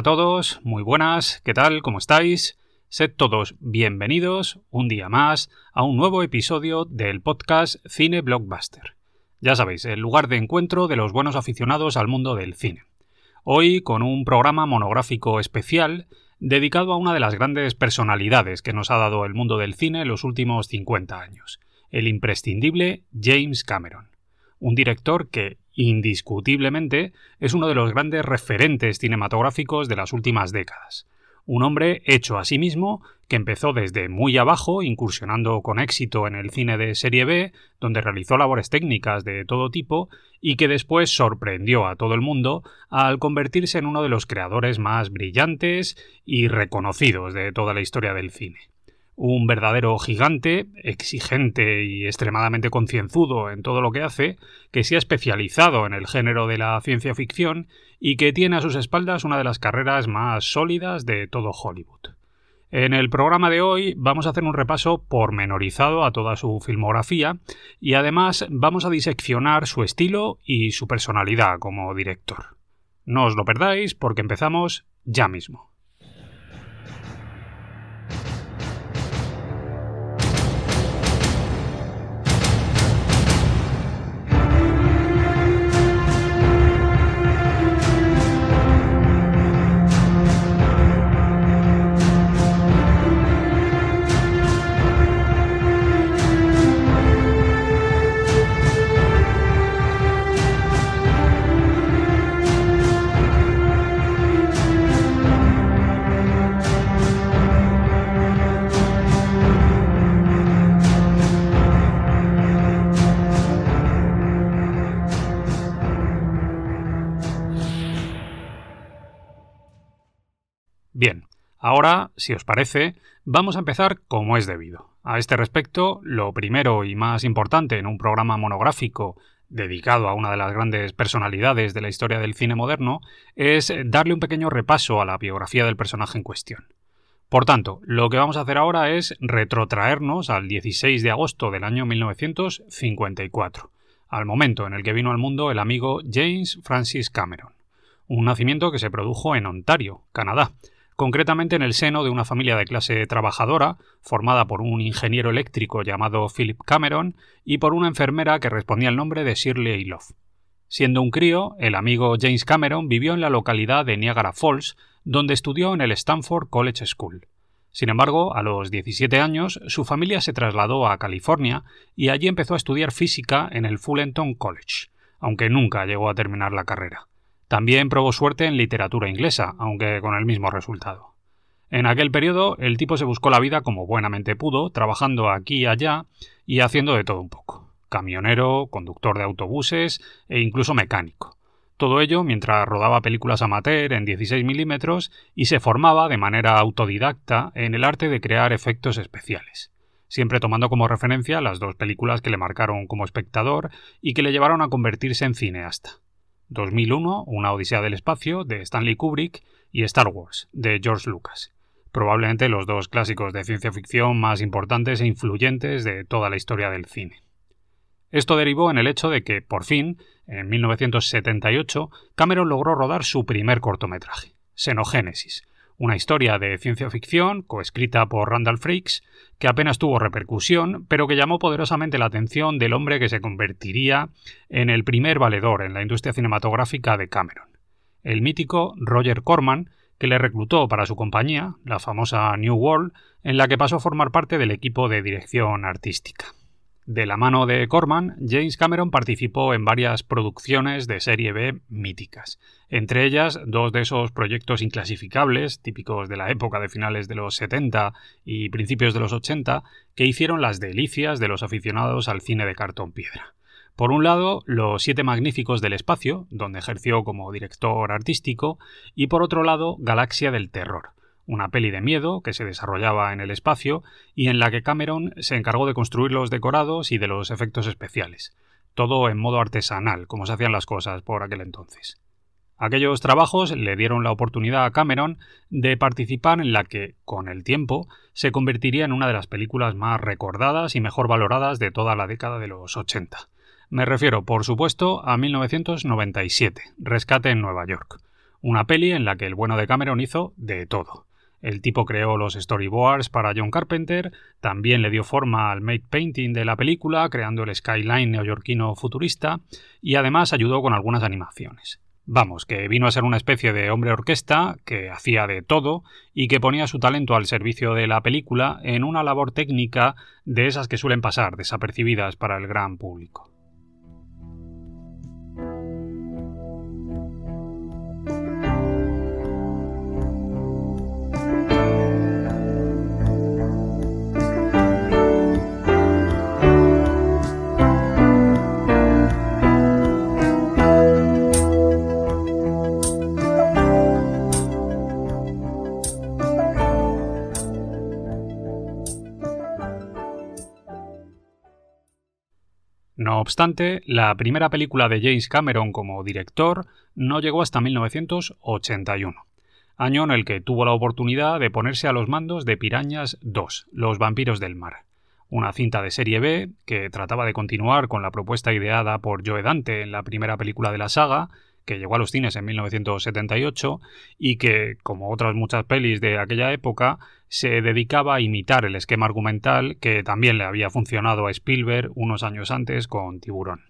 A todos, muy buenas, ¿qué tal? ¿Cómo estáis? Sed todos bienvenidos un día más a un nuevo episodio del podcast Cine Blockbuster. Ya sabéis, el lugar de encuentro de los buenos aficionados al mundo del cine. Hoy con un programa monográfico especial dedicado a una de las grandes personalidades que nos ha dado el mundo del cine en los últimos 50 años, el imprescindible James Cameron. Un director que, indiscutiblemente, es uno de los grandes referentes cinematográficos de las últimas décadas. Un hombre hecho a sí mismo que empezó desde muy abajo, incursionando con éxito en el cine de serie B, donde realizó labores técnicas de todo tipo, y que después sorprendió a todo el mundo al convertirse en uno de los creadores más brillantes y reconocidos de toda la historia del cine un verdadero gigante, exigente y extremadamente concienzudo en todo lo que hace, que se ha especializado en el género de la ciencia ficción y que tiene a sus espaldas una de las carreras más sólidas de todo Hollywood. En el programa de hoy vamos a hacer un repaso pormenorizado a toda su filmografía y además vamos a diseccionar su estilo y su personalidad como director. No os lo perdáis porque empezamos ya mismo. Ahora, si os parece, vamos a empezar como es debido. A este respecto, lo primero y más importante en un programa monográfico dedicado a una de las grandes personalidades de la historia del cine moderno es darle un pequeño repaso a la biografía del personaje en cuestión. Por tanto, lo que vamos a hacer ahora es retrotraernos al 16 de agosto del año 1954, al momento en el que vino al mundo el amigo James Francis Cameron, un nacimiento que se produjo en Ontario, Canadá, concretamente en el seno de una familia de clase trabajadora, formada por un ingeniero eléctrico llamado Philip Cameron y por una enfermera que respondía al nombre de Shirley Love. Siendo un crío, el amigo James Cameron vivió en la localidad de Niagara Falls, donde estudió en el Stanford College School. Sin embargo, a los 17 años, su familia se trasladó a California y allí empezó a estudiar física en el Fullerton College, aunque nunca llegó a terminar la carrera. También probó suerte en literatura inglesa, aunque con el mismo resultado. En aquel periodo el tipo se buscó la vida como buenamente pudo, trabajando aquí y allá y haciendo de todo un poco. Camionero, conductor de autobuses e incluso mecánico. Todo ello mientras rodaba películas amateur en 16 milímetros y se formaba de manera autodidacta en el arte de crear efectos especiales, siempre tomando como referencia las dos películas que le marcaron como espectador y que le llevaron a convertirse en cineasta. 2001, Una Odisea del Espacio, de Stanley Kubrick, y Star Wars, de George Lucas. Probablemente los dos clásicos de ciencia ficción más importantes e influyentes de toda la historia del cine. Esto derivó en el hecho de que, por fin, en 1978, Cameron logró rodar su primer cortometraje, Xenogénesis, una historia de ciencia ficción coescrita por Randall Frakes que apenas tuvo repercusión, pero que llamó poderosamente la atención del hombre que se convertiría en el primer valedor en la industria cinematográfica de Cameron, el mítico Roger Corman, que le reclutó para su compañía, la famosa New World, en la que pasó a formar parte del equipo de dirección artística. De la mano de Corman, James Cameron participó en varias producciones de serie B míticas, entre ellas dos de esos proyectos inclasificables, típicos de la época de finales de los 70 y principios de los 80, que hicieron las delicias de los aficionados al cine de cartón piedra. Por un lado, Los Siete Magníficos del Espacio, donde ejerció como director artístico, y por otro lado, Galaxia del Terror, una peli de miedo que se desarrollaba en el espacio y en la que Cameron se encargó de construir los decorados y de los efectos especiales, todo en modo artesanal, como se hacían las cosas por aquel entonces. Aquellos trabajos le dieron la oportunidad a Cameron de participar en la que, con el tiempo, se convertiría en una de las películas más recordadas y mejor valoradas de toda la década de los 80. Me refiero, por supuesto, a 1997, Rescate en Nueva York, Una peli en la que el bueno de Cameron hizo de todo. El tipo creó los storyboards para John Carpenter, también le dio forma al make painting de la película, creando el skyline neoyorquino futurista, y además ayudó con algunas animaciones. Vamos, que vino a ser una especie de hombre orquesta que hacía de todo y que ponía su talento al servicio de la película en una labor técnica de esas que suelen pasar desapercibidas para el gran público. No obstante, la primera película de James Cameron como director no llegó hasta 1981, año en el que tuvo la oportunidad de ponerse a los mandos de Pirañas 2, Los vampiros del mar, una cinta de serie B que trataba de continuar con la propuesta ideada por Joe Dante en la primera película de la saga que llegó a los cines en 1978 y que, como otras muchas pelis de aquella época, se dedicaba a imitar el esquema argumental que también le había funcionado a Spielberg unos años antes con Tiburón.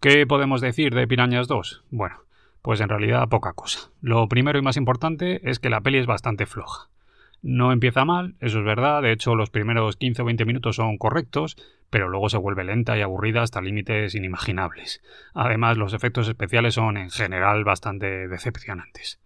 ¿Qué podemos decir de Pirañas 2? Bueno, pues en realidad poca cosa. Lo primero y más importante es que la peli es bastante floja. No empieza mal, eso es verdad, de hecho los primeros 15 o 20 minutos son correctos, pero luego se vuelve lenta y aburrida hasta límites inimaginables. Además, los efectos especiales son en general bastante decepcionantes.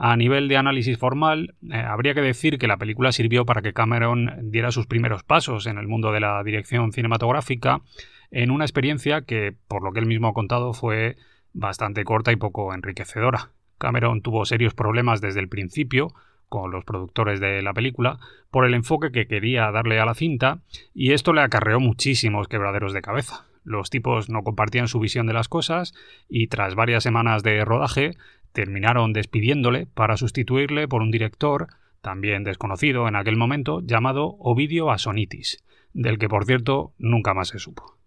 A nivel de análisis formal, eh, habría que decir que la película sirvió para que Cameron diera sus primeros pasos en el mundo de la dirección cinematográfica, en una experiencia que, por lo que él mismo ha contado, fue bastante corta y poco enriquecedora. Cameron tuvo serios problemas desde el principio, con los productores de la película por el enfoque que quería darle a la cinta y esto le acarreó muchísimos quebraderos de cabeza. Los tipos no compartían su visión de las cosas y tras varias semanas de rodaje terminaron despidiéndole para sustituirle por un director también desconocido en aquel momento llamado Ovidio Asonitis, del que por cierto nunca más se supo.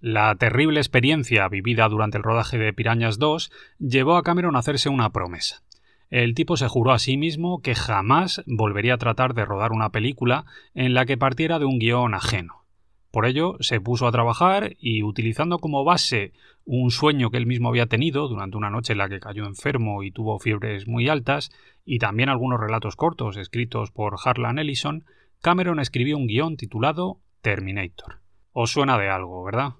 La terrible experiencia vivida durante el rodaje de Pirañas 2 llevó a Cameron a hacerse una promesa. El tipo se juró a sí mismo que jamás volvería a tratar de rodar una película en la que partiera de un guion ajeno. Por ello, se puso a trabajar y, utilizando como base un sueño que él mismo había tenido durante una noche en la que cayó enfermo y tuvo fiebres muy altas, y también algunos relatos cortos escritos por Harlan Ellison, Cameron escribió un guion titulado Terminator. Os suena de algo, ¿verdad?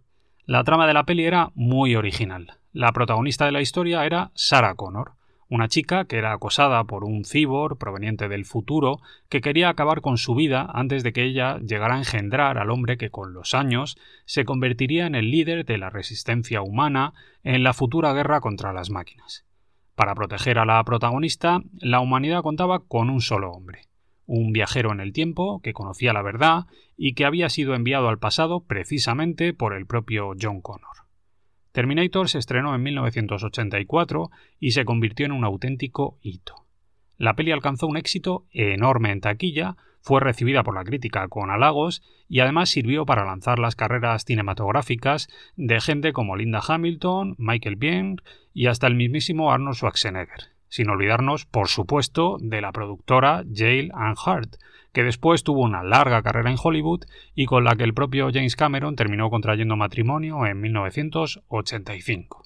La trama de la peli era muy original. La protagonista de la historia era Sarah Connor, una chica que era acosada por un cibor proveniente del futuro que quería acabar con su vida antes de que ella llegara a engendrar al hombre que con los años se convertiría en el líder de la resistencia humana en la futura guerra contra las máquinas. Para proteger a la protagonista, la humanidad contaba con un solo hombre, un viajero en el tiempo que conocía la verdad y que había sido enviado al pasado precisamente por el propio John Connor. Terminator se estrenó en 1984 y se convirtió en un auténtico hito. La peli alcanzó un éxito enorme en taquilla, fue recibida por la crítica con halagos y además sirvió para lanzar las carreras cinematográficas de gente como Linda Hamilton, Michael Biehn y hasta el mismísimo Arnold Schwarzenegger sin olvidarnos, por supuesto, de la productora Yale and Hart, que después tuvo una larga carrera en Hollywood y con la que el propio James Cameron terminó contrayendo matrimonio en 1985.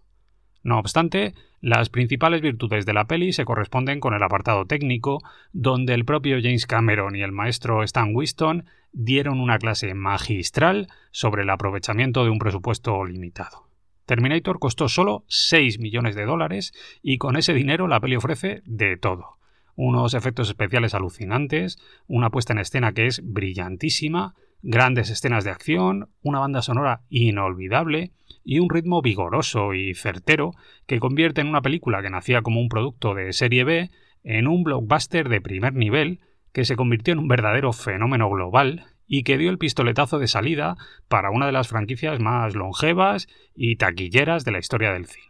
No obstante, las principales virtudes de la peli se corresponden con el apartado técnico, donde el propio James Cameron y el maestro Stan Winston dieron una clase magistral sobre el aprovechamiento de un presupuesto limitado. Terminator costó solo 6 millones de dólares y con ese dinero la peli ofrece de todo. Unos efectos especiales alucinantes, una puesta en escena que es brillantísima, grandes escenas de acción, una banda sonora inolvidable y un ritmo vigoroso y certero que convierte en una película que nacía como un producto de serie B en un blockbuster de primer nivel que se convirtió en un verdadero fenómeno global y que dio el pistoletazo de salida para una de las franquicias más longevas y taquilleras de la historia del cine.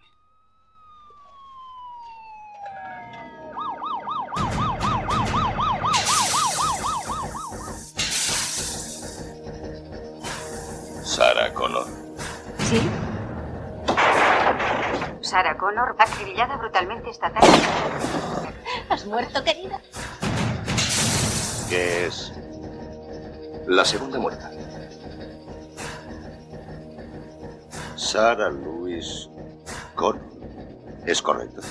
Sarah Connor. ¿Sí? Sarah Connor, acribillada brutalmente esta tarde. ¿Has muerto, querida? ¿Qué es? La segunda muerta. Sarah Louise Connor. ¿Es correcto?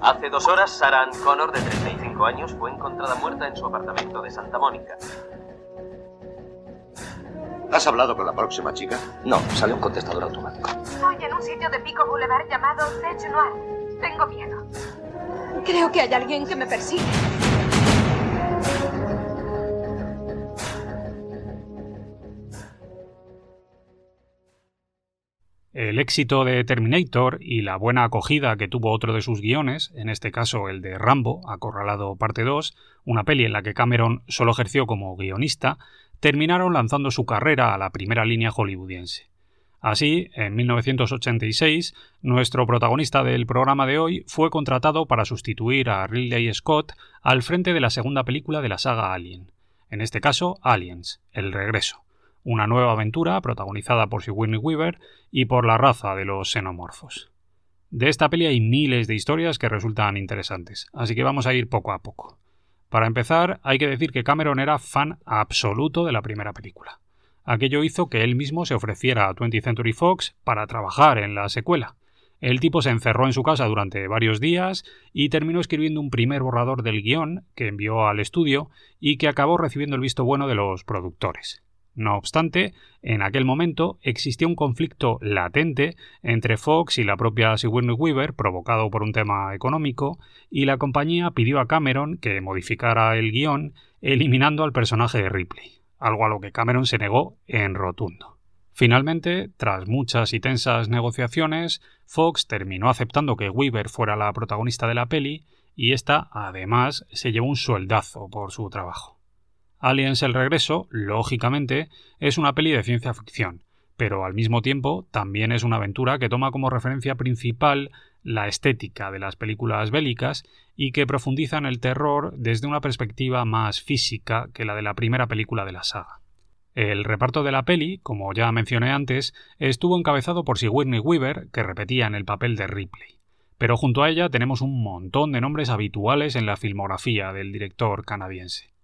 Hace dos horas, Sarah Ann Connor, de 35 años, fue encontrada muerta en su apartamento de Santa Mónica. ¿Has hablado con la próxima chica? No, sale un contestador automático. Estoy en un sitio de Pico Boulevard llamado Tech Noir. Tengo miedo. Creo que hay alguien que me persigue. El éxito de Terminator y la buena acogida que tuvo otro de sus guiones, en este caso el de Rambo, Acorralado Parte 2, una peli en la que Cameron solo ejerció como guionista, terminaron lanzando su carrera a la primera línea hollywoodiense. Así, en 1986, nuestro protagonista del programa de hoy fue contratado para sustituir a Ridley Scott al frente de la segunda película de la saga Alien, en este caso Aliens, El Regreso una nueva aventura protagonizada por Sigourney Weaver y por la raza de los xenomorfos. De esta peli hay miles de historias que resultan interesantes, así que vamos a ir poco a poco. Para empezar, hay que decir que Cameron era fan absoluto de la primera película. Aquello hizo que él mismo se ofreciera a 20th Century Fox para trabajar en la secuela. El tipo se encerró en su casa durante varios días y terminó escribiendo un primer borrador del guion que envió al estudio y que acabó recibiendo el visto bueno de los productores. No obstante, en aquel momento existía un conflicto latente entre Fox y la propia Sigourney Weaver, provocado por un tema económico, y la compañía pidió a Cameron que modificara el guion, eliminando al personaje de Ripley, algo a lo que Cameron se negó en rotundo. Finalmente, tras muchas y tensas negociaciones, Fox terminó aceptando que Weaver fuera la protagonista de la peli, y esta, además, se llevó un sueldazo por su trabajo. Aliens el regreso, lógicamente, es una peli de ciencia ficción, pero al mismo tiempo también es una aventura que toma como referencia principal la estética de las películas bélicas y que profundiza en el terror desde una perspectiva más física que la de la primera película de la saga. El reparto de la peli, como ya mencioné antes, estuvo encabezado por Sigourney Weaver, que repetía en el papel de Ripley. Pero junto a ella tenemos un montón de nombres habituales en la filmografía del director canadiense.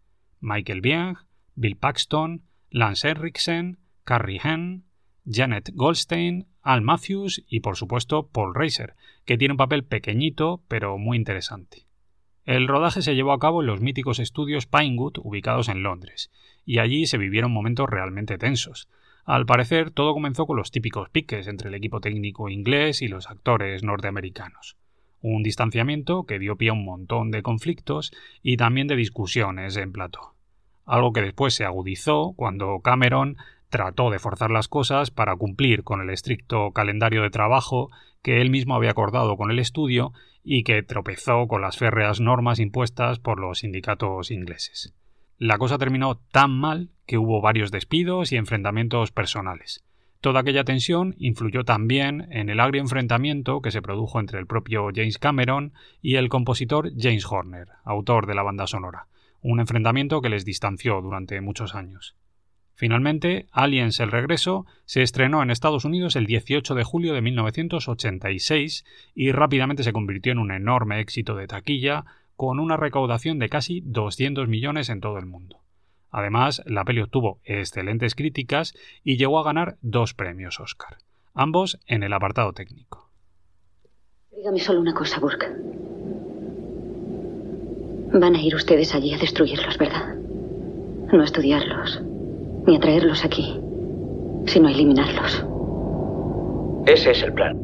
Michael Biehn, Bill Paxton, Lance Henriksen, Carrie Henn, Janet Goldstein, Al Matthews y por supuesto Paul Reiser, que tiene un papel pequeñito pero muy interesante. El rodaje se llevó a cabo en los míticos estudios Pinewood ubicados en Londres, y allí se vivieron momentos realmente tensos. Al parecer todo comenzó con los típicos piques entre el equipo técnico inglés y los actores norteamericanos un distanciamiento que dio pie a un montón de conflictos y también de discusiones en plató. Algo que después se agudizó cuando Cameron trató de forzar las cosas para cumplir con el estricto calendario de trabajo que él mismo había acordado con el estudio y que tropezó con las férreas normas impuestas por los sindicatos ingleses. La cosa terminó tan mal que hubo varios despidos y enfrentamientos personales. Toda aquella tensión influyó también en el agrio enfrentamiento que se produjo entre el propio James Cameron y el compositor James Horner, autor de la banda sonora, un enfrentamiento que les distanció durante muchos años. Finalmente, Aliens el regreso se estrenó en Estados Unidos el 18 de julio de 1986 y rápidamente se convirtió en un enorme éxito de taquilla con una recaudación de casi 200 millones en todo el mundo. Además, la peli obtuvo excelentes críticas y llegó a ganar dos premios Oscar, ambos en el apartado técnico. Dígame solo una cosa, Burke. Van a ir ustedes allí a destruirlos, ¿verdad? No a estudiarlos, ni a traerlos aquí, sino a eliminarlos. Ese es el plan.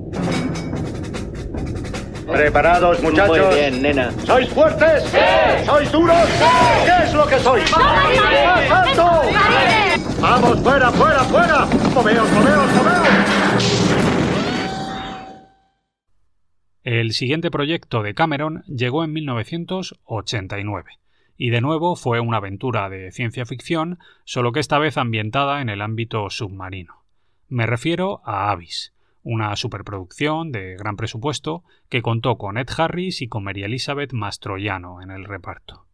¿Preparados, muchachos? Muy bien, nena. ¿Sois fuertes? ¡Sí! ¿Sois duros? ¡Sí! ¿Qué es lo que sois? ¡Más alto! ¡Vamos, fuera, fuera, fuera! ¡Moveos, moveos, moveos! El siguiente proyecto de Cameron llegó en 1989 y de nuevo fue una aventura de ciencia ficción, solo que esta vez ambientada en el ámbito submarino. Me refiero a Avis, una superproducción de gran presupuesto que contó con Ed Harris y con Mary Elizabeth Mastroianno en el reparto.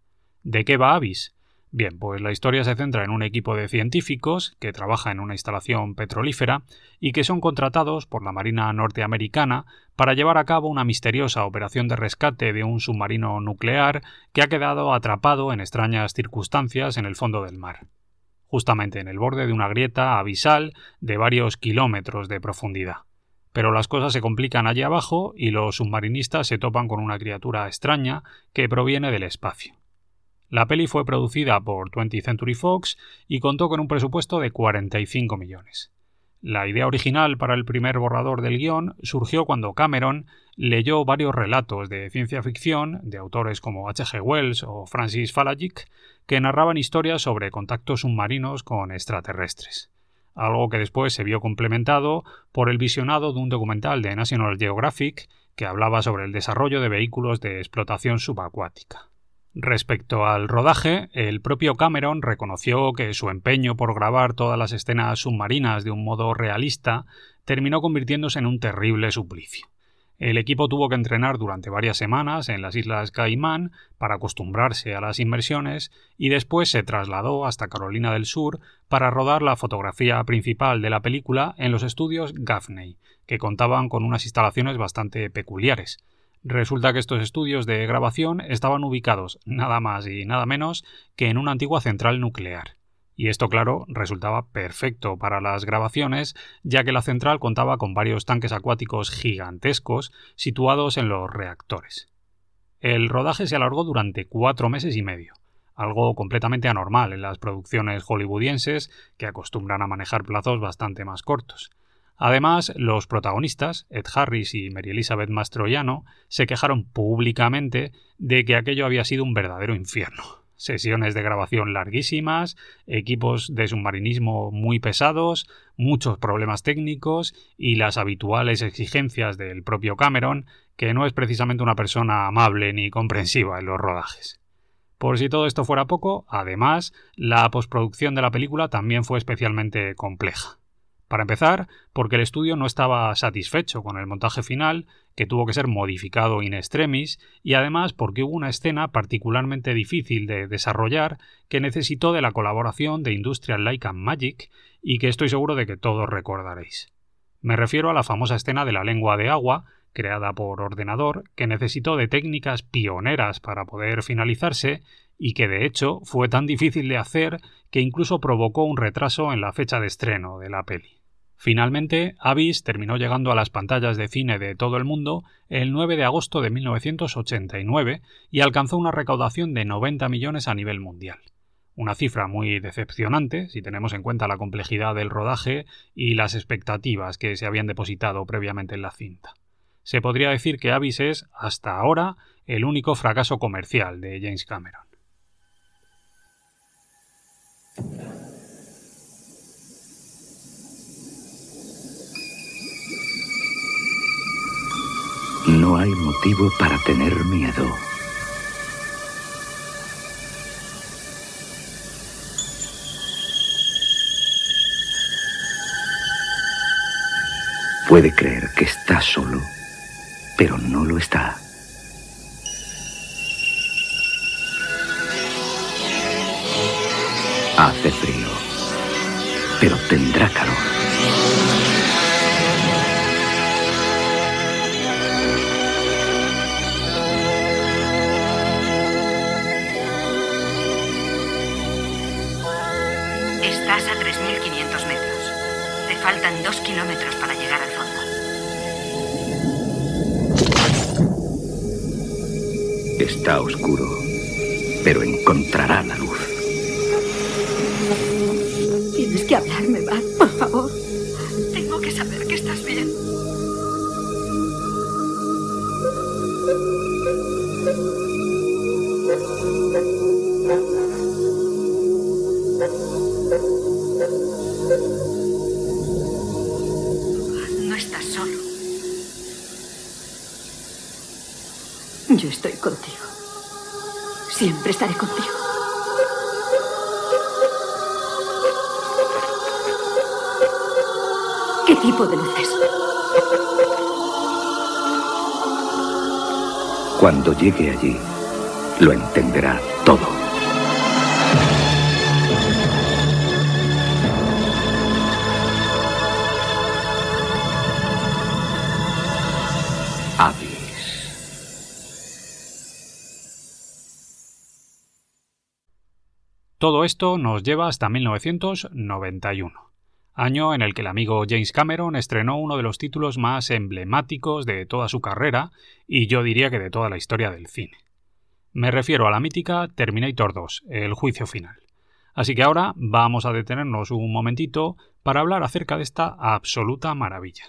¿De qué va Avis? Bien, pues la historia se centra en un equipo de científicos que trabaja en una instalación petrolífera y que son contratados por la Marina norteamericana para llevar a cabo una misteriosa operación de rescate de un submarino nuclear que ha quedado atrapado en extrañas circunstancias en el fondo del mar, justamente en el borde de una grieta abisal de varios kilómetros de profundidad. Pero las cosas se complican allí abajo y los submarinistas se topan con una criatura extraña que proviene del espacio. La peli fue producida por 20th Century Fox y contó con un presupuesto de 45 millones. La idea original para el primer borrador del guion surgió cuando Cameron leyó varios relatos de ciencia ficción de autores como H.G. Wells o Francis Falagic que narraban historias sobre contactos submarinos con extraterrestres, algo que después se vio complementado por el visionado de un documental de National Geographic que hablaba sobre el desarrollo de vehículos de explotación subacuática. Respecto al rodaje, el propio Cameron reconoció que su empeño por grabar todas las escenas submarinas de un modo realista terminó convirtiéndose en un terrible suplicio. El equipo tuvo que entrenar durante varias semanas en las Islas Caimán para acostumbrarse a las inmersiones y después se trasladó hasta Carolina del Sur para rodar la fotografía principal de la película en los estudios Gaffney, que contaban con unas instalaciones bastante peculiares. Resulta que estos estudios de grabación estaban ubicados nada más y nada menos que en una antigua central nuclear. Y esto, claro, resultaba perfecto para las grabaciones, ya que la central contaba con varios tanques acuáticos gigantescos situados en los reactores. El rodaje se alargó durante cuatro meses y medio, algo completamente anormal en las producciones hollywoodienses que acostumbran a manejar plazos bastante más cortos. Además, los protagonistas, Ed Harris y Mary Elizabeth Mastroianno, se quejaron públicamente de que aquello había sido un verdadero infierno. Sesiones de grabación larguísimas, equipos de submarinismo muy pesados, muchos problemas técnicos y las habituales exigencias del propio Cameron, que no es precisamente una persona amable ni comprensiva en los rodajes. Por si todo esto fuera poco, además, la postproducción de la película también fue especialmente compleja. Para empezar, porque el estudio no estaba satisfecho con el montaje final, que tuvo que ser modificado in extremis, y además porque hubo una escena particularmente difícil de desarrollar que necesitó de la colaboración de Industrial Light and Magic y que estoy seguro de que todos recordaréis. Me refiero a la famosa escena de la lengua de agua, creada por ordenador, que necesitó de técnicas pioneras para poder finalizarse y que de hecho fue tan difícil de hacer que incluso provocó un retraso en la fecha de estreno de la peli. Finalmente, Abyss terminó llegando a las pantallas de cine de todo el mundo el 9 de agosto de 1989 y alcanzó una recaudación de 90 millones a nivel mundial. Una cifra muy decepcionante si tenemos en cuenta la complejidad del rodaje y las expectativas que se habían depositado previamente en la cinta. Se podría decir que Abyss es, hasta ahora, el único fracaso comercial de James Cameron. No hay motivo para tener miedo. Puede creer que está solo, pero no lo está. Hace frío, pero tendrá calor. 3.500 metros. Te faltan dos kilómetros para llegar al fondo. Está oscuro, pero encontrará la luz. Tienes que hablarme, Bart, por favor. Siempre estaré contigo. ¿Qué tipo de luces? Cuando llegue allí, lo entenderá todo. Esto nos lleva hasta 1991, año en el que el amigo James Cameron estrenó uno de los títulos más emblemáticos de toda su carrera y yo diría que de toda la historia del cine. Me refiero a la mítica Terminator 2, el juicio final. Así que ahora vamos a detenernos un momentito para hablar acerca de esta absoluta maravilla.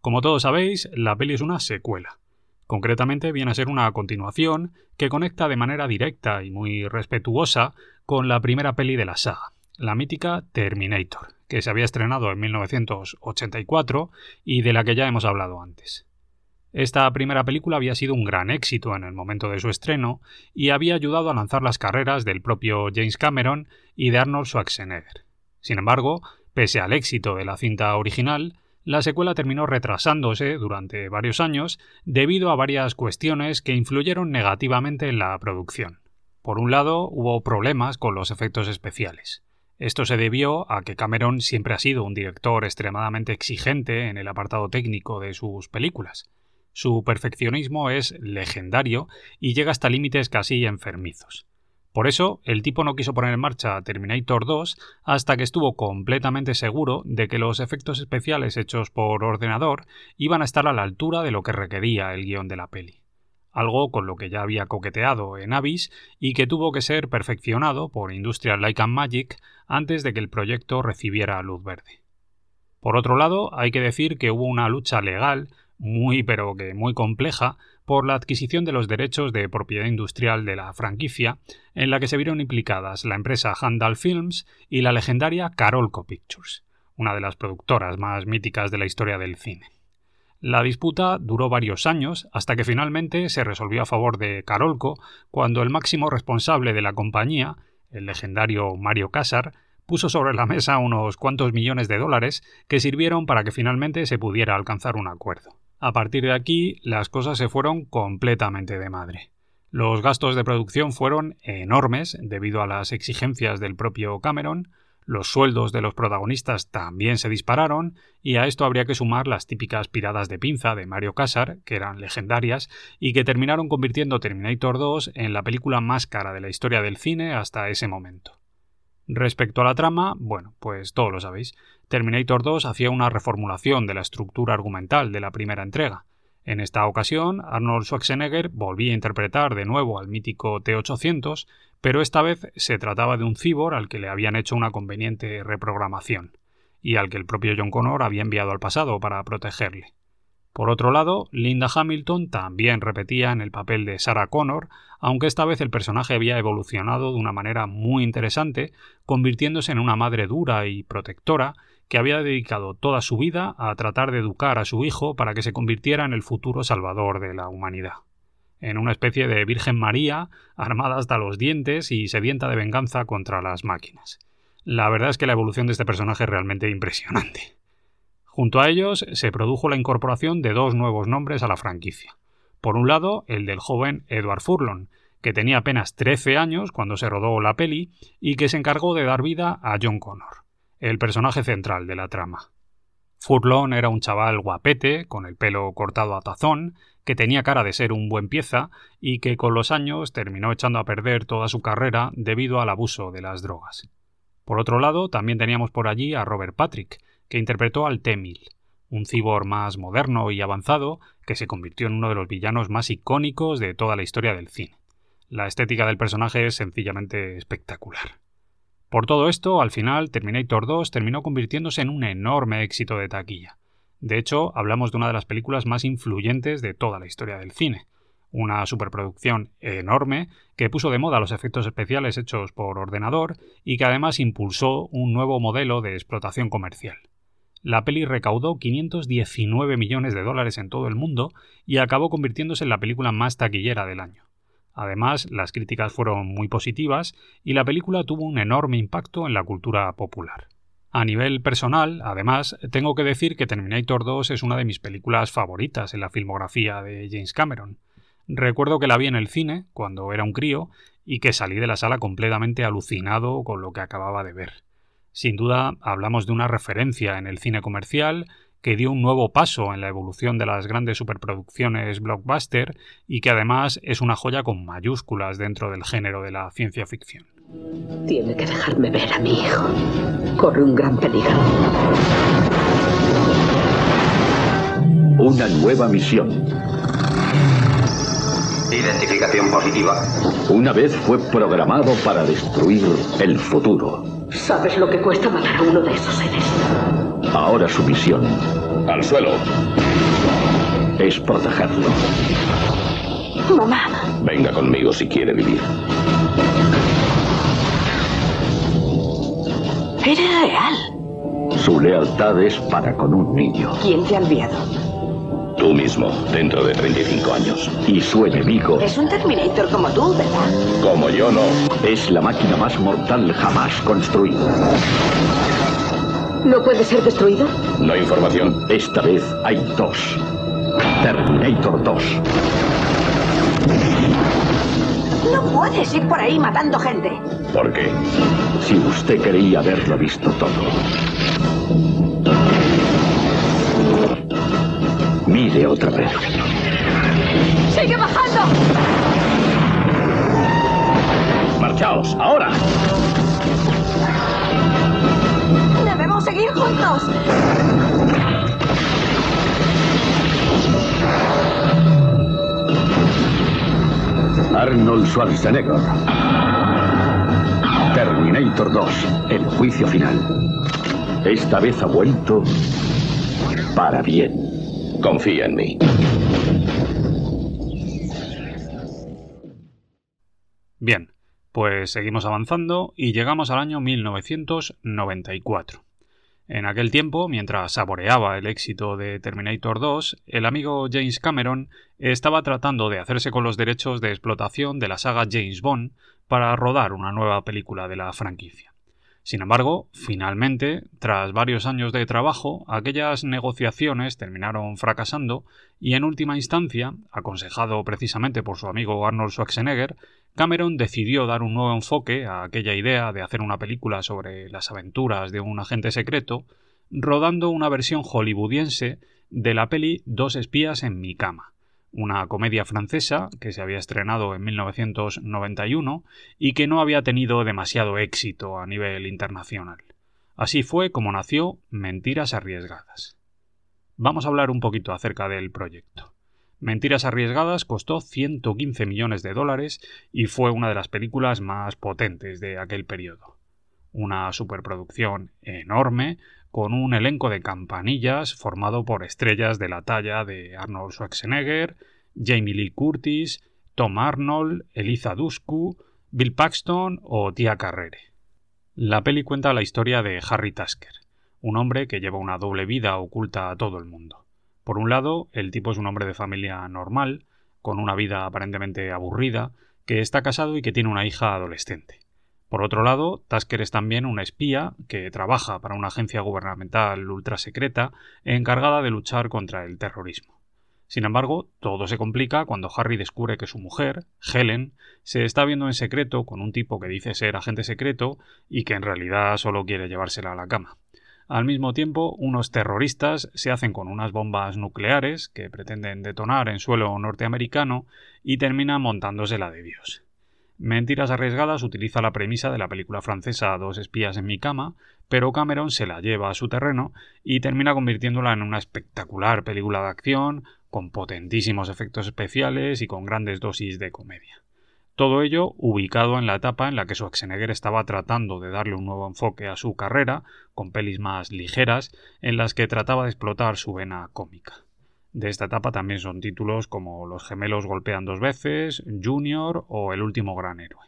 Como todos sabéis, la peli es una secuela. Concretamente viene a ser una continuación que conecta de manera directa y muy respetuosa con la primera peli de la saga, la mítica Terminator, que se había estrenado en 1984 y de la que ya hemos hablado antes. Esta primera película había sido un gran éxito en el momento de su estreno y había ayudado a lanzar las carreras del propio James Cameron y de Arnold Schwarzenegger. Sin embargo, pese al éxito de la cinta original, la secuela terminó retrasándose durante varios años debido a varias cuestiones que influyeron negativamente en la producción. Por un lado, hubo problemas con los efectos especiales. Esto se debió a que Cameron siempre ha sido un director extremadamente exigente en el apartado técnico de sus películas. Su perfeccionismo es legendario y llega hasta límites casi enfermizos. Por eso, el tipo no quiso poner en marcha Terminator 2 hasta que estuvo completamente seguro de que los efectos especiales hechos por ordenador iban a estar a la altura de lo que requería el guion de la peli. Algo con lo que ya había coqueteado en Abyss y que tuvo que ser perfeccionado por Industrial Light and Magic antes de que el proyecto recibiera luz verde. Por otro lado, hay que decir que hubo una lucha legal muy pero que muy compleja por la adquisición de los derechos de propiedad industrial de la franquicia, en la que se vieron implicadas la empresa Handal Films y la legendaria Carolco Pictures, una de las productoras más míticas de la historia del cine. La disputa duró varios años hasta que finalmente se resolvió a favor de Carolco cuando el máximo responsable de la compañía, el legendario Mario Casar, puso sobre la mesa unos cuantos millones de dólares que sirvieron para que finalmente se pudiera alcanzar un acuerdo. A partir de aquí, las cosas se fueron completamente de madre. Los gastos de producción fueron enormes debido a las exigencias del propio Cameron, los sueldos de los protagonistas también se dispararon, y a esto habría que sumar las típicas piradas de pinza de Mario Casar, que eran legendarias, y que terminaron convirtiendo Terminator 2 en la película más cara de la historia del cine hasta ese momento. Respecto a la trama, bueno, pues todo lo sabéis. Terminator 2 hacía una reformulación de la estructura argumental de la primera entrega. En esta ocasión, Arnold Schwarzenegger volvía a interpretar de nuevo al mítico T-800, pero esta vez se trataba de un cibor al que le habían hecho una conveniente reprogramación, y al que el propio John Connor había enviado al pasado para protegerle. Por otro lado, Linda Hamilton también repetía en el papel de Sarah Connor, aunque esta vez el personaje había evolucionado de una manera muy interesante, convirtiéndose en una madre dura y protectora que había dedicado toda su vida a tratar de educar a su hijo para que se convirtiera en el futuro salvador de la humanidad. En una especie de Virgen María, armada hasta los dientes y sedienta de venganza contra las máquinas. La verdad es que la evolución de este personaje es realmente impresionante. Junto a ellos se produjo la incorporación de dos nuevos nombres a la franquicia. Por un lado, el del joven Edward Furlong, que tenía apenas 13 años cuando se rodó la peli y que se encargó de dar vida a John Connor, el personaje central de la trama. Furlong era un chaval guapete, con el pelo cortado a tazón, que tenía cara de ser un buen pieza y que con los años terminó echando a perder toda su carrera debido al abuso de las drogas. Por otro lado, también teníamos por allí a Robert Patrick, que interpretó al T-1000, un cibor más moderno y avanzado que se convirtió en uno de los villanos más icónicos de toda la historia del cine. La estética del personaje es sencillamente espectacular. Por todo esto, al final, Terminator 2 terminó convirtiéndose en un enorme éxito de taquilla. De hecho, hablamos de una de las películas más influyentes de toda la historia del cine. Una superproducción enorme que puso de moda los efectos especiales hechos por ordenador y que además impulsó un nuevo modelo de explotación comercial. La peli recaudó 519 millones de dólares en todo el mundo y acabó convirtiéndose en la película más taquillera del año. Además, las críticas fueron muy positivas y la película tuvo un enorme impacto en la cultura popular. A nivel personal, además, tengo que decir que Terminator 2 es una de mis películas favoritas en la filmografía de James Cameron. Recuerdo que la vi en el cine, cuando era un crío, y que salí de la sala completamente alucinado con lo que acababa de ver. Sin duda, hablamos de una referencia en el cine comercial que dio un nuevo paso en la evolución de las grandes superproducciones blockbuster y que además es una joya con mayúsculas dentro del género de la ciencia ficción. Tiene que dejarme ver a mi hijo. Corre un gran peligro. Una nueva misión. Identificación positiva. Una vez fue programado para destruir el futuro. ¿Sabes lo que cuesta matar a uno de esos seres? Ahora su misión Al suelo. es protegerlo. Mamá, Venga conmigo si quiere vivir. eres real. Su lealtad es para con un niño. ¿Quién te ha enviado? Tú mismo, dentro de 35 años. Y su enemigo Es un Terminator como tú, ¿verdad? Como yo no. es la máquina más mortal jamás construida. ¿No puede ser destruido? No hay información. Esta vez hay dos. Terminator 2. No puedes ir por ahí matando gente. ¿Por qué? Si usted quería haberlo visto todo. Mire otra vez. ¡Sigue bajando! Marchaos, ahora. Debemos seguir juntos. Arnold Schwarzenegger. Terminator 2. El juicio final. Esta vez ha vuelto para bien. Confía en mí. Bien, pues seguimos avanzando y llegamos al año 1994. En aquel tiempo, mientras saboreaba el éxito de Terminator 2, el amigo James Cameron estaba tratando de hacerse con los derechos de explotación de la saga James Bond para rodar una nueva película de la franquicia. Sin embargo, finalmente, tras varios años de trabajo, aquellas negociaciones terminaron fracasando y en última instancia, aconsejado precisamente por su amigo Arnold Schwarzenegger, Cameron decidió dar un nuevo enfoque a aquella idea de hacer una película sobre las aventuras de un agente secreto, rodando una versión hollywoodiense de la peli Dos espías en mi cama, una comedia francesa que se había estrenado en 1991 y que no había tenido demasiado éxito a nivel internacional. Así fue como nació Mentiras Arriesgadas. Vamos a hablar un poquito acerca del proyecto. Mentiras Arriesgadas costó 115 millones de dólares y fue una de las películas más potentes de aquel periodo. Una superproducción enorme, con un elenco de campanillas formado por estrellas de la talla de Arnold Schwarzenegger, Jamie Lee Curtis, Tom Arnold, Eliza Dushku, Bill Paxton o Tia Carrere. La peli cuenta la historia de Harry Tasker, un hombre que lleva una doble vida oculta a todo el mundo. Por un lado, el tipo es un hombre de familia normal, con una vida aparentemente aburrida, que está casado y que tiene una hija adolescente. Por otro lado, Tasker es también una espía que trabaja para una agencia gubernamental ultrasecreta encargada de luchar contra el terrorismo. Sin embargo, todo se complica cuando Harry descubre que su mujer, Helen, se está viendo en secreto con un tipo que dice ser agente secreto y que en realidad solo quiere llevársela a la cama. Al mismo tiempo, unos terroristas se hacen con unas bombas nucleares que pretenden detonar en suelo norteamericano y terminan montándosela de Dios. Mentiras arriesgadas utiliza la premisa de la película francesa Dos espías en mi cama, pero Cameron se la lleva a su terreno y termina convirtiéndola en una espectacular película de acción, con potentísimos efectos especiales y con grandes dosis de comedia. Todo ello ubicado en la etapa en la que Schwarzenegger estaba tratando de darle un nuevo enfoque a su carrera, con pelis más ligeras, en las que trataba de explotar su vena cómica. De esta etapa también son títulos como Los gemelos golpean dos veces, Junior o El último gran héroe.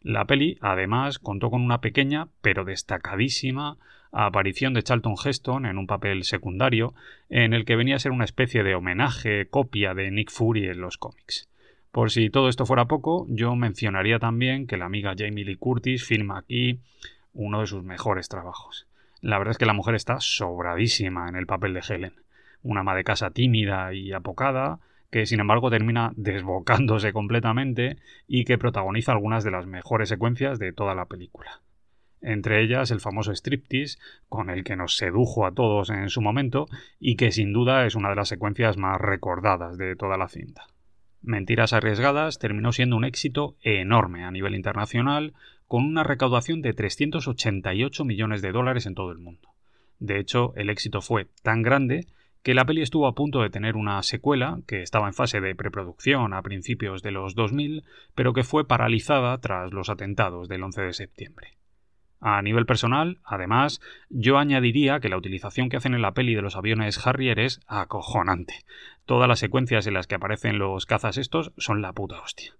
La peli, además, contó con una pequeña, pero destacadísima, aparición de Charlton Heston en un papel secundario, en el que venía a ser una especie de homenaje, copia de Nick Fury en los cómics. Por si todo esto fuera poco, yo mencionaría también que la amiga Jamie Lee Curtis firma aquí uno de sus mejores trabajos. La verdad es que la mujer está sobradísima en el papel de Helen, una ama de casa tímida y apocada, que sin embargo termina desbocándose completamente y que protagoniza algunas de las mejores secuencias de toda la película. Entre ellas el famoso striptease, con el que nos sedujo a todos en su momento y que sin duda es una de las secuencias más recordadas de toda la cinta. Mentiras arriesgadas terminó siendo un éxito enorme a nivel internacional, con una recaudación de 388 millones de dólares en todo el mundo. De hecho, el éxito fue tan grande que la peli estuvo a punto de tener una secuela, que estaba en fase de preproducción a principios de los 2000, pero que fue paralizada tras los atentados del 11 de septiembre. A nivel personal, además, yo añadiría que la utilización que hacen en la peli de los aviones Harrier es acojonante. Todas las secuencias en las que aparecen los cazas estos son la puta hostia.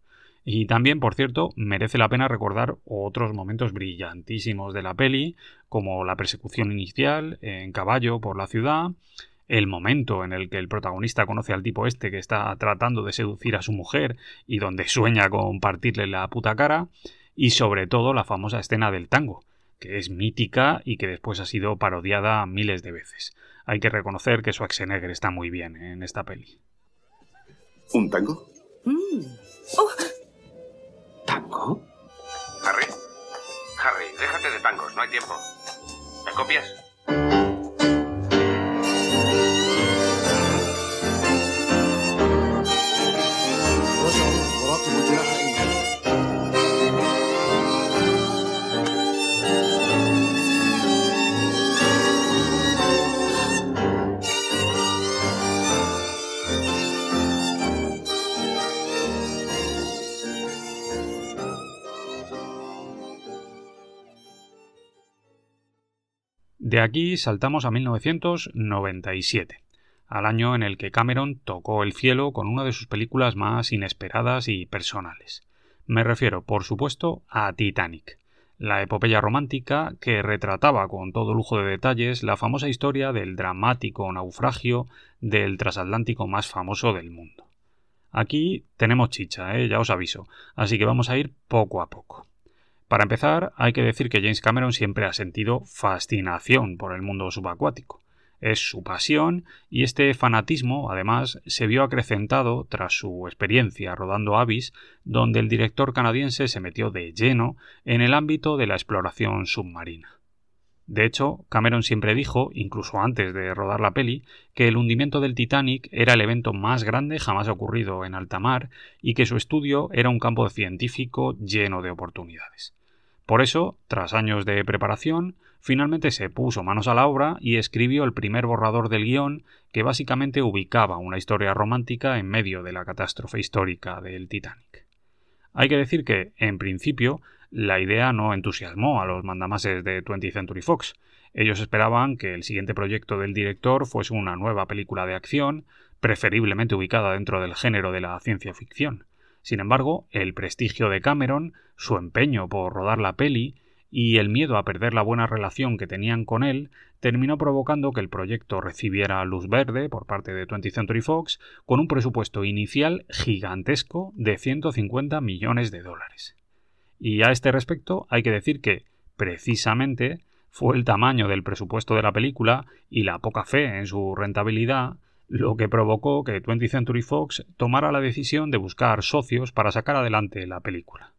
Y también, por cierto, merece la pena recordar otros momentos brillantísimos de la peli, como la persecución inicial en caballo por la ciudad, el momento en el que el protagonista conoce al tipo este que está tratando de seducir a su mujer y donde sueña con partirle la puta cara, y sobre todo la famosa escena del tango, que es mítica y que después ha sido parodiada miles de veces. Hay que reconocer que Schwarzenegger está muy bien en esta peli. ¿Un tango? Mm. Oh. ¿Tango? Harry, Harry, déjate de tangos, no hay tiempo. ¿Me copias? De aquí saltamos a 1997, al año en el que Cameron tocó el cielo con una de sus películas más inesperadas y personales. Me refiero, por supuesto, a Titanic, la epopeya romántica que retrataba con todo lujo de detalles la famosa historia del dramático naufragio del transatlántico más famoso del mundo. Aquí tenemos chicha, ¿eh? ya os aviso, así que vamos a ir poco a poco. Para empezar, hay que decir que James Cameron siempre ha sentido fascinación por el mundo subacuático. Es su pasión y este fanatismo, además, se vio acrecentado tras su experiencia rodando Abyss, donde el director canadiense se metió de lleno en el ámbito de la exploración submarina. De hecho, Cameron siempre dijo, incluso antes de rodar la peli, que el hundimiento del Titanic era el evento más grande jamás ocurrido en alta mar y que su estudio era un campo científico lleno de oportunidades. Por eso, tras años de preparación, finalmente se puso manos a la obra y escribió el primer borrador del guion que básicamente ubicaba una historia romántica en medio de la catástrofe histórica del Titanic. Hay que decir que, en principio, la idea no entusiasmó a los mandamases de 20th Century Fox. Ellos esperaban que el siguiente proyecto del director fuese una nueva película de acción, preferiblemente ubicada dentro del género de la ciencia ficción. Sin embargo, el prestigio de Cameron, su empeño por rodar la peli y el miedo a perder la buena relación que tenían con él terminó provocando que el proyecto recibiera luz verde por parte de 20th Century Fox con un presupuesto inicial gigantesco de 150 millones de dólares. Y a este respecto hay que decir que, precisamente, fue el tamaño del presupuesto de la película y la poca fe en su rentabilidad lo que provocó que 20th Century Fox tomara la decisión de buscar socios para sacar adelante la película.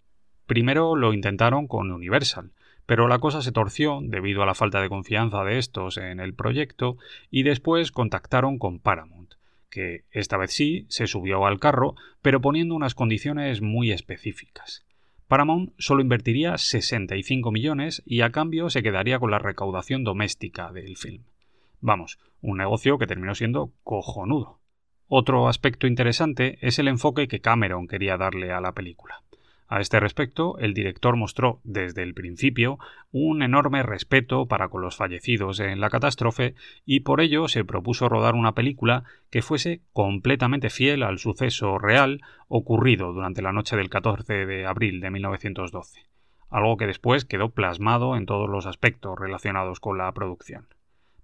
Primero lo intentaron con Universal, pero la cosa se torció debido a la falta de confianza de estos en el proyecto y después contactaron con Paramount, que esta vez sí se subió al carro, pero poniendo unas condiciones muy específicas. Paramount solo invertiría 65 millones y a cambio se quedaría con la recaudación doméstica del film. Vamos, un negocio que terminó siendo cojonudo. Otro aspecto interesante es el enfoque que Cameron quería darle a la película. A este respecto, el director mostró desde el principio un enorme respeto para con los fallecidos en la catástrofe y por ello se propuso rodar una película que fuese completamente fiel al suceso real ocurrido durante la noche del 14 de abril de 1912, algo que después quedó plasmado en todos los aspectos relacionados con la producción.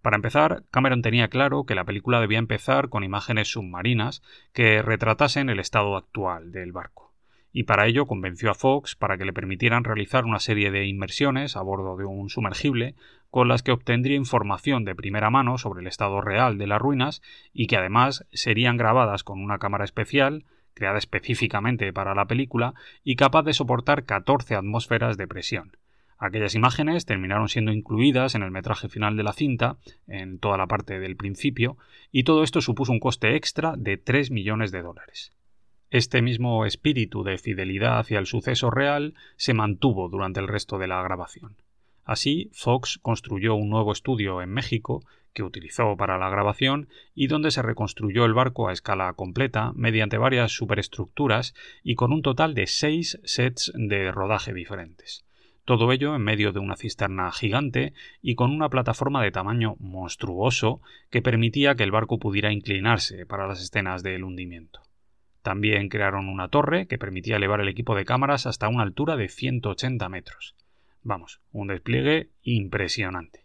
Para empezar, Cameron tenía claro que la película debía empezar con imágenes submarinas que retratasen el estado actual del barco. Y para ello convenció a Fox para que le permitieran realizar una serie de inmersiones a bordo de un sumergible con las que obtendría información de primera mano sobre el estado real de las ruinas y que además serían grabadas con una cámara especial, creada específicamente para la película y capaz de soportar 14 atmósferas de presión. Aquellas imágenes terminaron siendo incluidas en el metraje final de la cinta, en toda la parte del principio, y todo esto supuso un coste extra de 3 millones de dólares. Este mismo espíritu de fidelidad hacia el suceso real se mantuvo durante el resto de la grabación. Así, Fox construyó un nuevo estudio en México que utilizó para la grabación y donde se reconstruyó el barco a escala completa mediante varias superestructuras y con un total de seis sets de rodaje diferentes. Todo ello en medio de una cisterna gigante y con una plataforma de tamaño monstruoso que permitía que el barco pudiera inclinarse para las escenas del hundimiento. También crearon una torre que permitía elevar el equipo de cámaras hasta una altura de 180 metros. Vamos, un despliegue impresionante.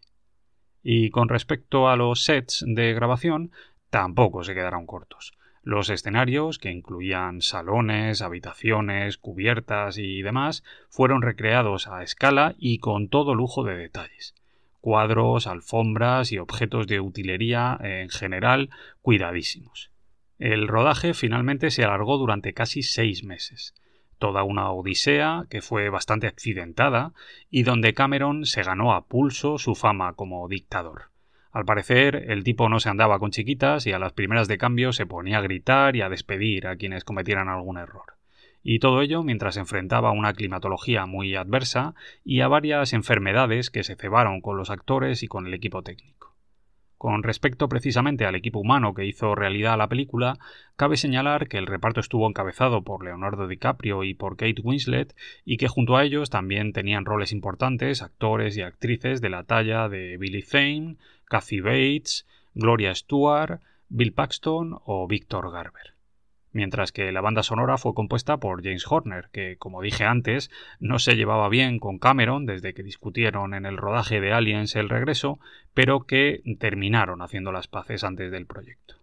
Y con respecto a los sets de grabación, tampoco se quedaron cortos. Los escenarios, que incluían salones, habitaciones, cubiertas y demás, fueron recreados a escala y con todo lujo de detalles. Cuadros, alfombras y objetos de utilería en general cuidadísimos. El rodaje finalmente se alargó durante casi seis meses. Toda una odisea que fue bastante accidentada y donde Cameron se ganó a pulso su fama como dictador. Al parecer, el tipo no se andaba con chiquitas y a las primeras de cambio se ponía a gritar y a despedir a quienes cometieran algún error. Y todo ello mientras enfrentaba una climatología muy adversa y a varias enfermedades que se cebaron con los actores y con el equipo técnico. Con respecto precisamente al equipo humano que hizo realidad la película, cabe señalar que el reparto estuvo encabezado por Leonardo DiCaprio y por Kate Winslet y que junto a ellos también tenían roles importantes actores y actrices de la talla de Billy Zane, Kathy Bates, Gloria Stewart, Bill Paxton o Victor Garber mientras que la banda sonora fue compuesta por James Horner, que, como dije antes, no se llevaba bien con Cameron desde que discutieron en el rodaje de Aliens el regreso, pero que terminaron haciendo las paces antes del proyecto.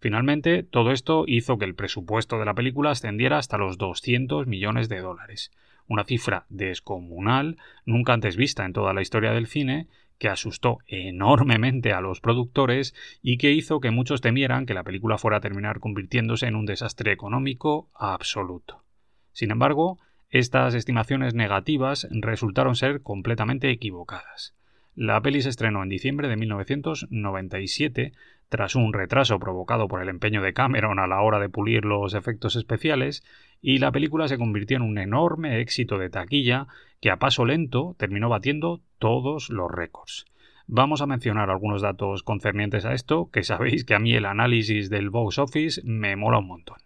Finalmente, todo esto hizo que el presupuesto de la película ascendiera hasta los 200 millones de dólares, una cifra descomunal, nunca antes vista en toda la historia del cine, que asustó enormemente a los productores y que hizo que muchos temieran que la película fuera a terminar convirtiéndose en un desastre económico absoluto. Sin embargo, estas estimaciones negativas resultaron ser completamente equivocadas. La peli se estrenó en diciembre de 1997, tras un retraso provocado por el empeño de Cameron a la hora de pulir los efectos especiales, y la película se convirtió en un enorme éxito de taquilla que a paso lento terminó batiendo todos los récords. Vamos a mencionar algunos datos concernientes a esto, que sabéis que a mí el análisis del box office me mola un montón.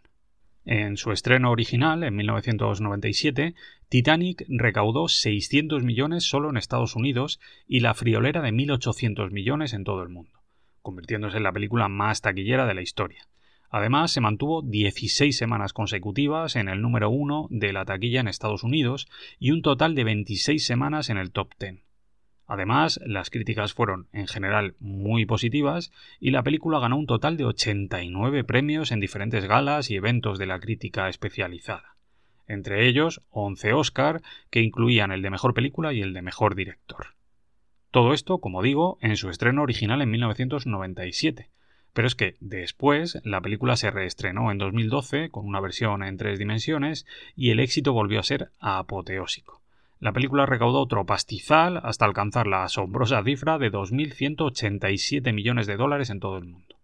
En su estreno original, en 1997, Titanic recaudó 600 millones solo en Estados Unidos y la friolera de 1.800 millones en todo el mundo, convirtiéndose en la película más taquillera de la historia. Además, se mantuvo 16 semanas consecutivas en el número 1 de la taquilla en Estados Unidos y un total de 26 semanas en el top 10. Además, las críticas fueron en general muy positivas y la película ganó un total de 89 premios en diferentes galas y eventos de la crítica especializada. Entre ellos, 11 Oscar, que incluían el de Mejor Película y el de Mejor Director. Todo esto, como digo, en su estreno original en 1997. Pero es que después la película se reestrenó en 2012 con una versión en tres dimensiones y el éxito volvió a ser apoteósico. La película recaudó otro pastizal hasta alcanzar la asombrosa cifra de 2.187 millones de dólares en todo el mundo.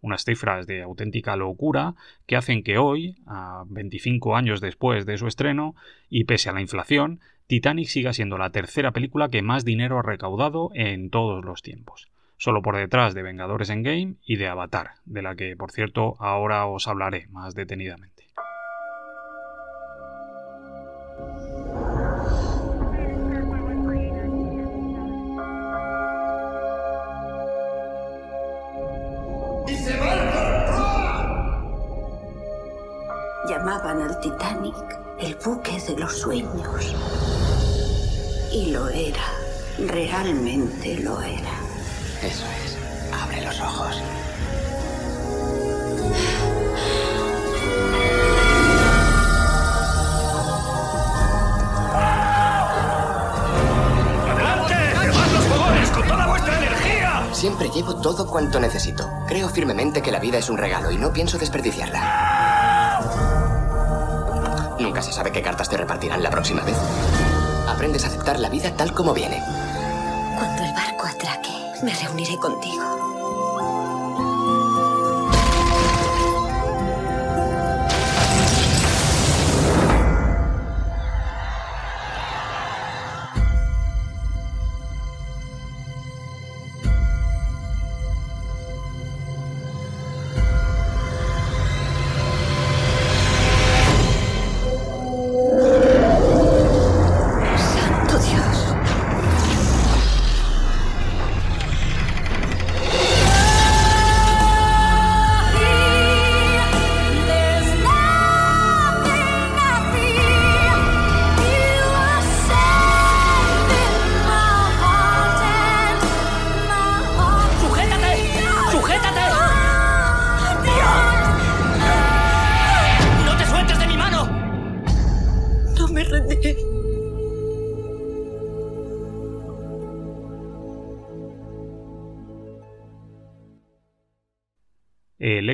Unas cifras de auténtica locura que hacen que hoy, a 25 años después de su estreno, y pese a la inflación, Titanic siga siendo la tercera película que más dinero ha recaudado en todos los tiempos, solo por detrás de Vengadores en Game y de Avatar, de la que, por cierto, ahora os hablaré más detenidamente. Llamaban al Titanic el buque de los sueños. Y lo era, realmente lo era. Eso es. Abre los ojos. ¡Adelante! ¡Quemad los fogones con toda vuestra energía! Siempre llevo todo cuanto necesito. Creo firmemente que la vida es un regalo y no pienso desperdiciarla. Nunca se sabe qué cartas te repartirán la próxima vez. Aprendes a aceptar la vida tal como viene. Me reuniré contigo.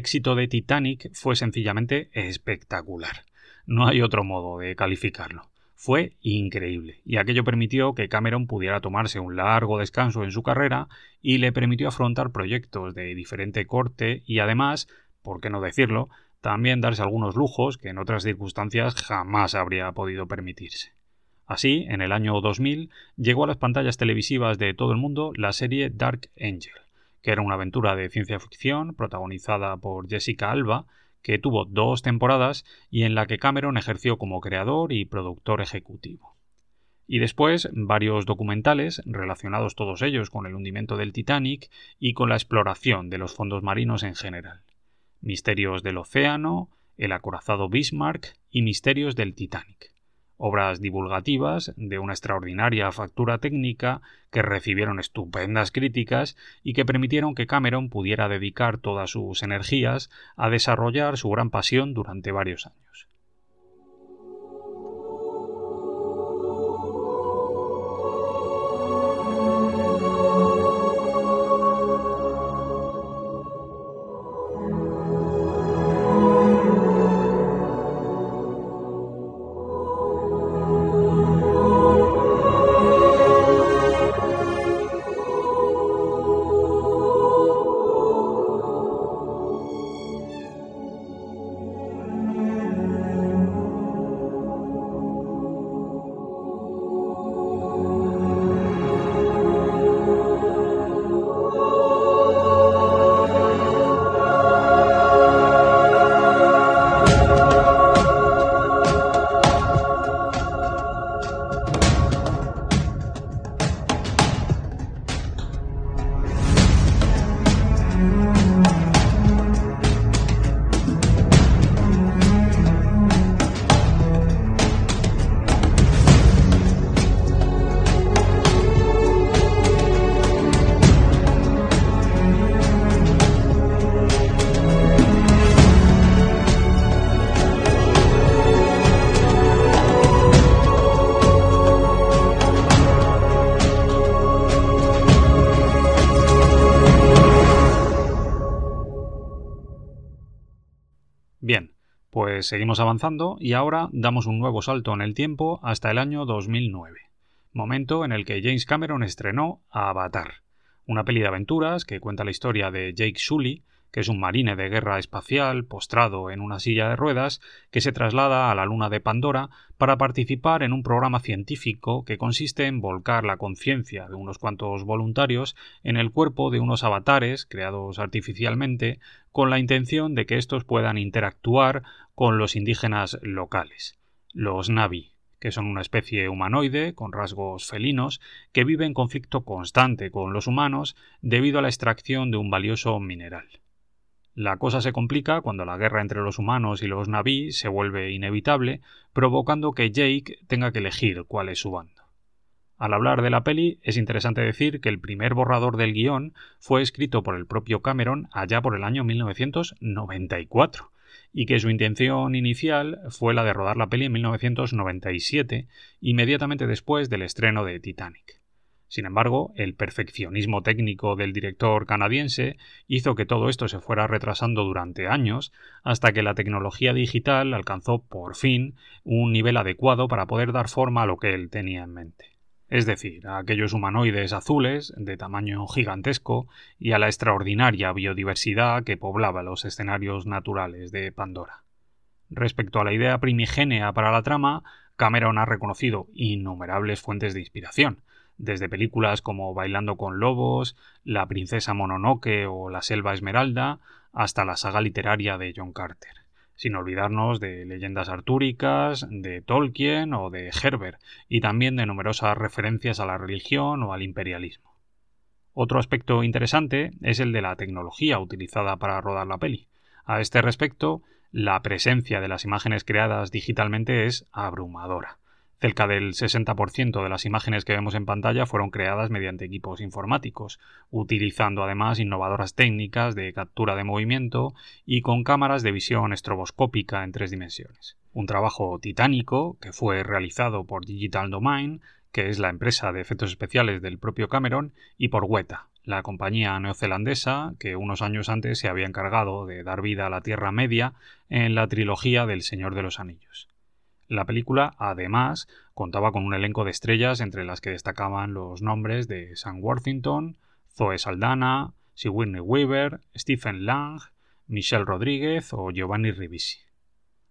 Éxito de Titanic fue sencillamente espectacular. No hay otro modo de calificarlo. Fue increíble, y aquello permitió que Cameron pudiera tomarse un largo descanso en su carrera y le permitió afrontar proyectos de diferente corte y además, por qué no decirlo, también darse algunos lujos que en otras circunstancias jamás habría podido permitirse. Así, en el año 2000 llegó a las pantallas televisivas de todo el mundo la serie Dark Angel, que era una aventura de ciencia ficción protagonizada por Jessica Alba, que tuvo dos temporadas y en la que Cameron ejerció como creador y productor ejecutivo. Y después varios documentales relacionados todos ellos con el hundimiento del Titanic y con la exploración de los fondos marinos en general. Misterios del Océano, El acorazado Bismarck y Misterios del Titanic obras divulgativas de una extraordinaria factura técnica que recibieron estupendas críticas y que permitieron que Cameron pudiera dedicar todas sus energías a desarrollar su gran pasión durante varios años. Seguimos avanzando y ahora damos un nuevo salto en el tiempo hasta el año 2009, momento en el que James Cameron estrenó Avatar, una peli de aventuras que cuenta la historia de Jake Sully, que es un marine de guerra espacial postrado en una silla de ruedas que se traslada a la luna de Pandora para participar en un programa científico que consiste en volcar la conciencia de unos cuantos voluntarios en el cuerpo de unos avatares creados artificialmente con la intención de que estos puedan interactuar con los indígenas locales, los Navi, que son una especie humanoide con rasgos felinos que vive en conflicto constante con los humanos debido a la extracción de un valioso mineral. La cosa se complica cuando la guerra entre los humanos y los Naví se vuelve inevitable, provocando que Jake tenga que elegir cuál es su bando. Al hablar de la peli, es interesante decir que el primer borrador del guion fue escrito por el propio Cameron allá por el año 1994 y que su intención inicial fue la de rodar la peli en 1997, inmediatamente después del estreno de Titanic. Sin embargo, el perfeccionismo técnico del director canadiense hizo que todo esto se fuera retrasando durante años hasta que la tecnología digital alcanzó por fin un nivel adecuado para poder dar forma a lo que él tenía en mente. Es decir, a aquellos humanoides azules de tamaño gigantesco y a la extraordinaria biodiversidad que poblaba los escenarios naturales de Pandora. Respecto a la idea primigénea para la trama, Cameron ha reconocido innumerables fuentes de inspiración, desde películas como Bailando con Lobos, La Princesa Mononoke o La Selva Esmeralda, hasta la saga literaria de John Carter, sin olvidarnos de leyendas artúricas, de Tolkien o de Herbert, y también de numerosas referencias a la religión o al imperialismo. Otro aspecto interesante es el de la tecnología utilizada para rodar la peli. A este respecto, la presencia de las imágenes creadas digitalmente es abrumadora. Cerca del 60% de las imágenes que vemos en pantalla fueron creadas mediante equipos informáticos, utilizando además innovadoras técnicas de captura de movimiento y con cámaras de visión estroboscópica en tres dimensiones. Un trabajo titánico que fue realizado por Digital Domain, que es la empresa de efectos especiales del propio Cameron, y por Weta, la compañía neozelandesa que unos años antes se había encargado de dar vida a la Tierra Media en la trilogía del Señor de los Anillos. La película, además, contaba con un elenco de estrellas entre las que destacaban los nombres de Sam Worthington, Zoe Saldana, Sigourney Weaver, Stephen Lang, Michelle Rodríguez o Giovanni Ribisi.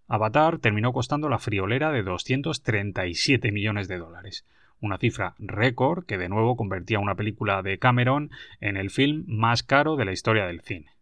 Avatar terminó costando la friolera de 237 millones de dólares, una cifra récord que de nuevo convertía una película de Cameron en el film más caro de la historia del cine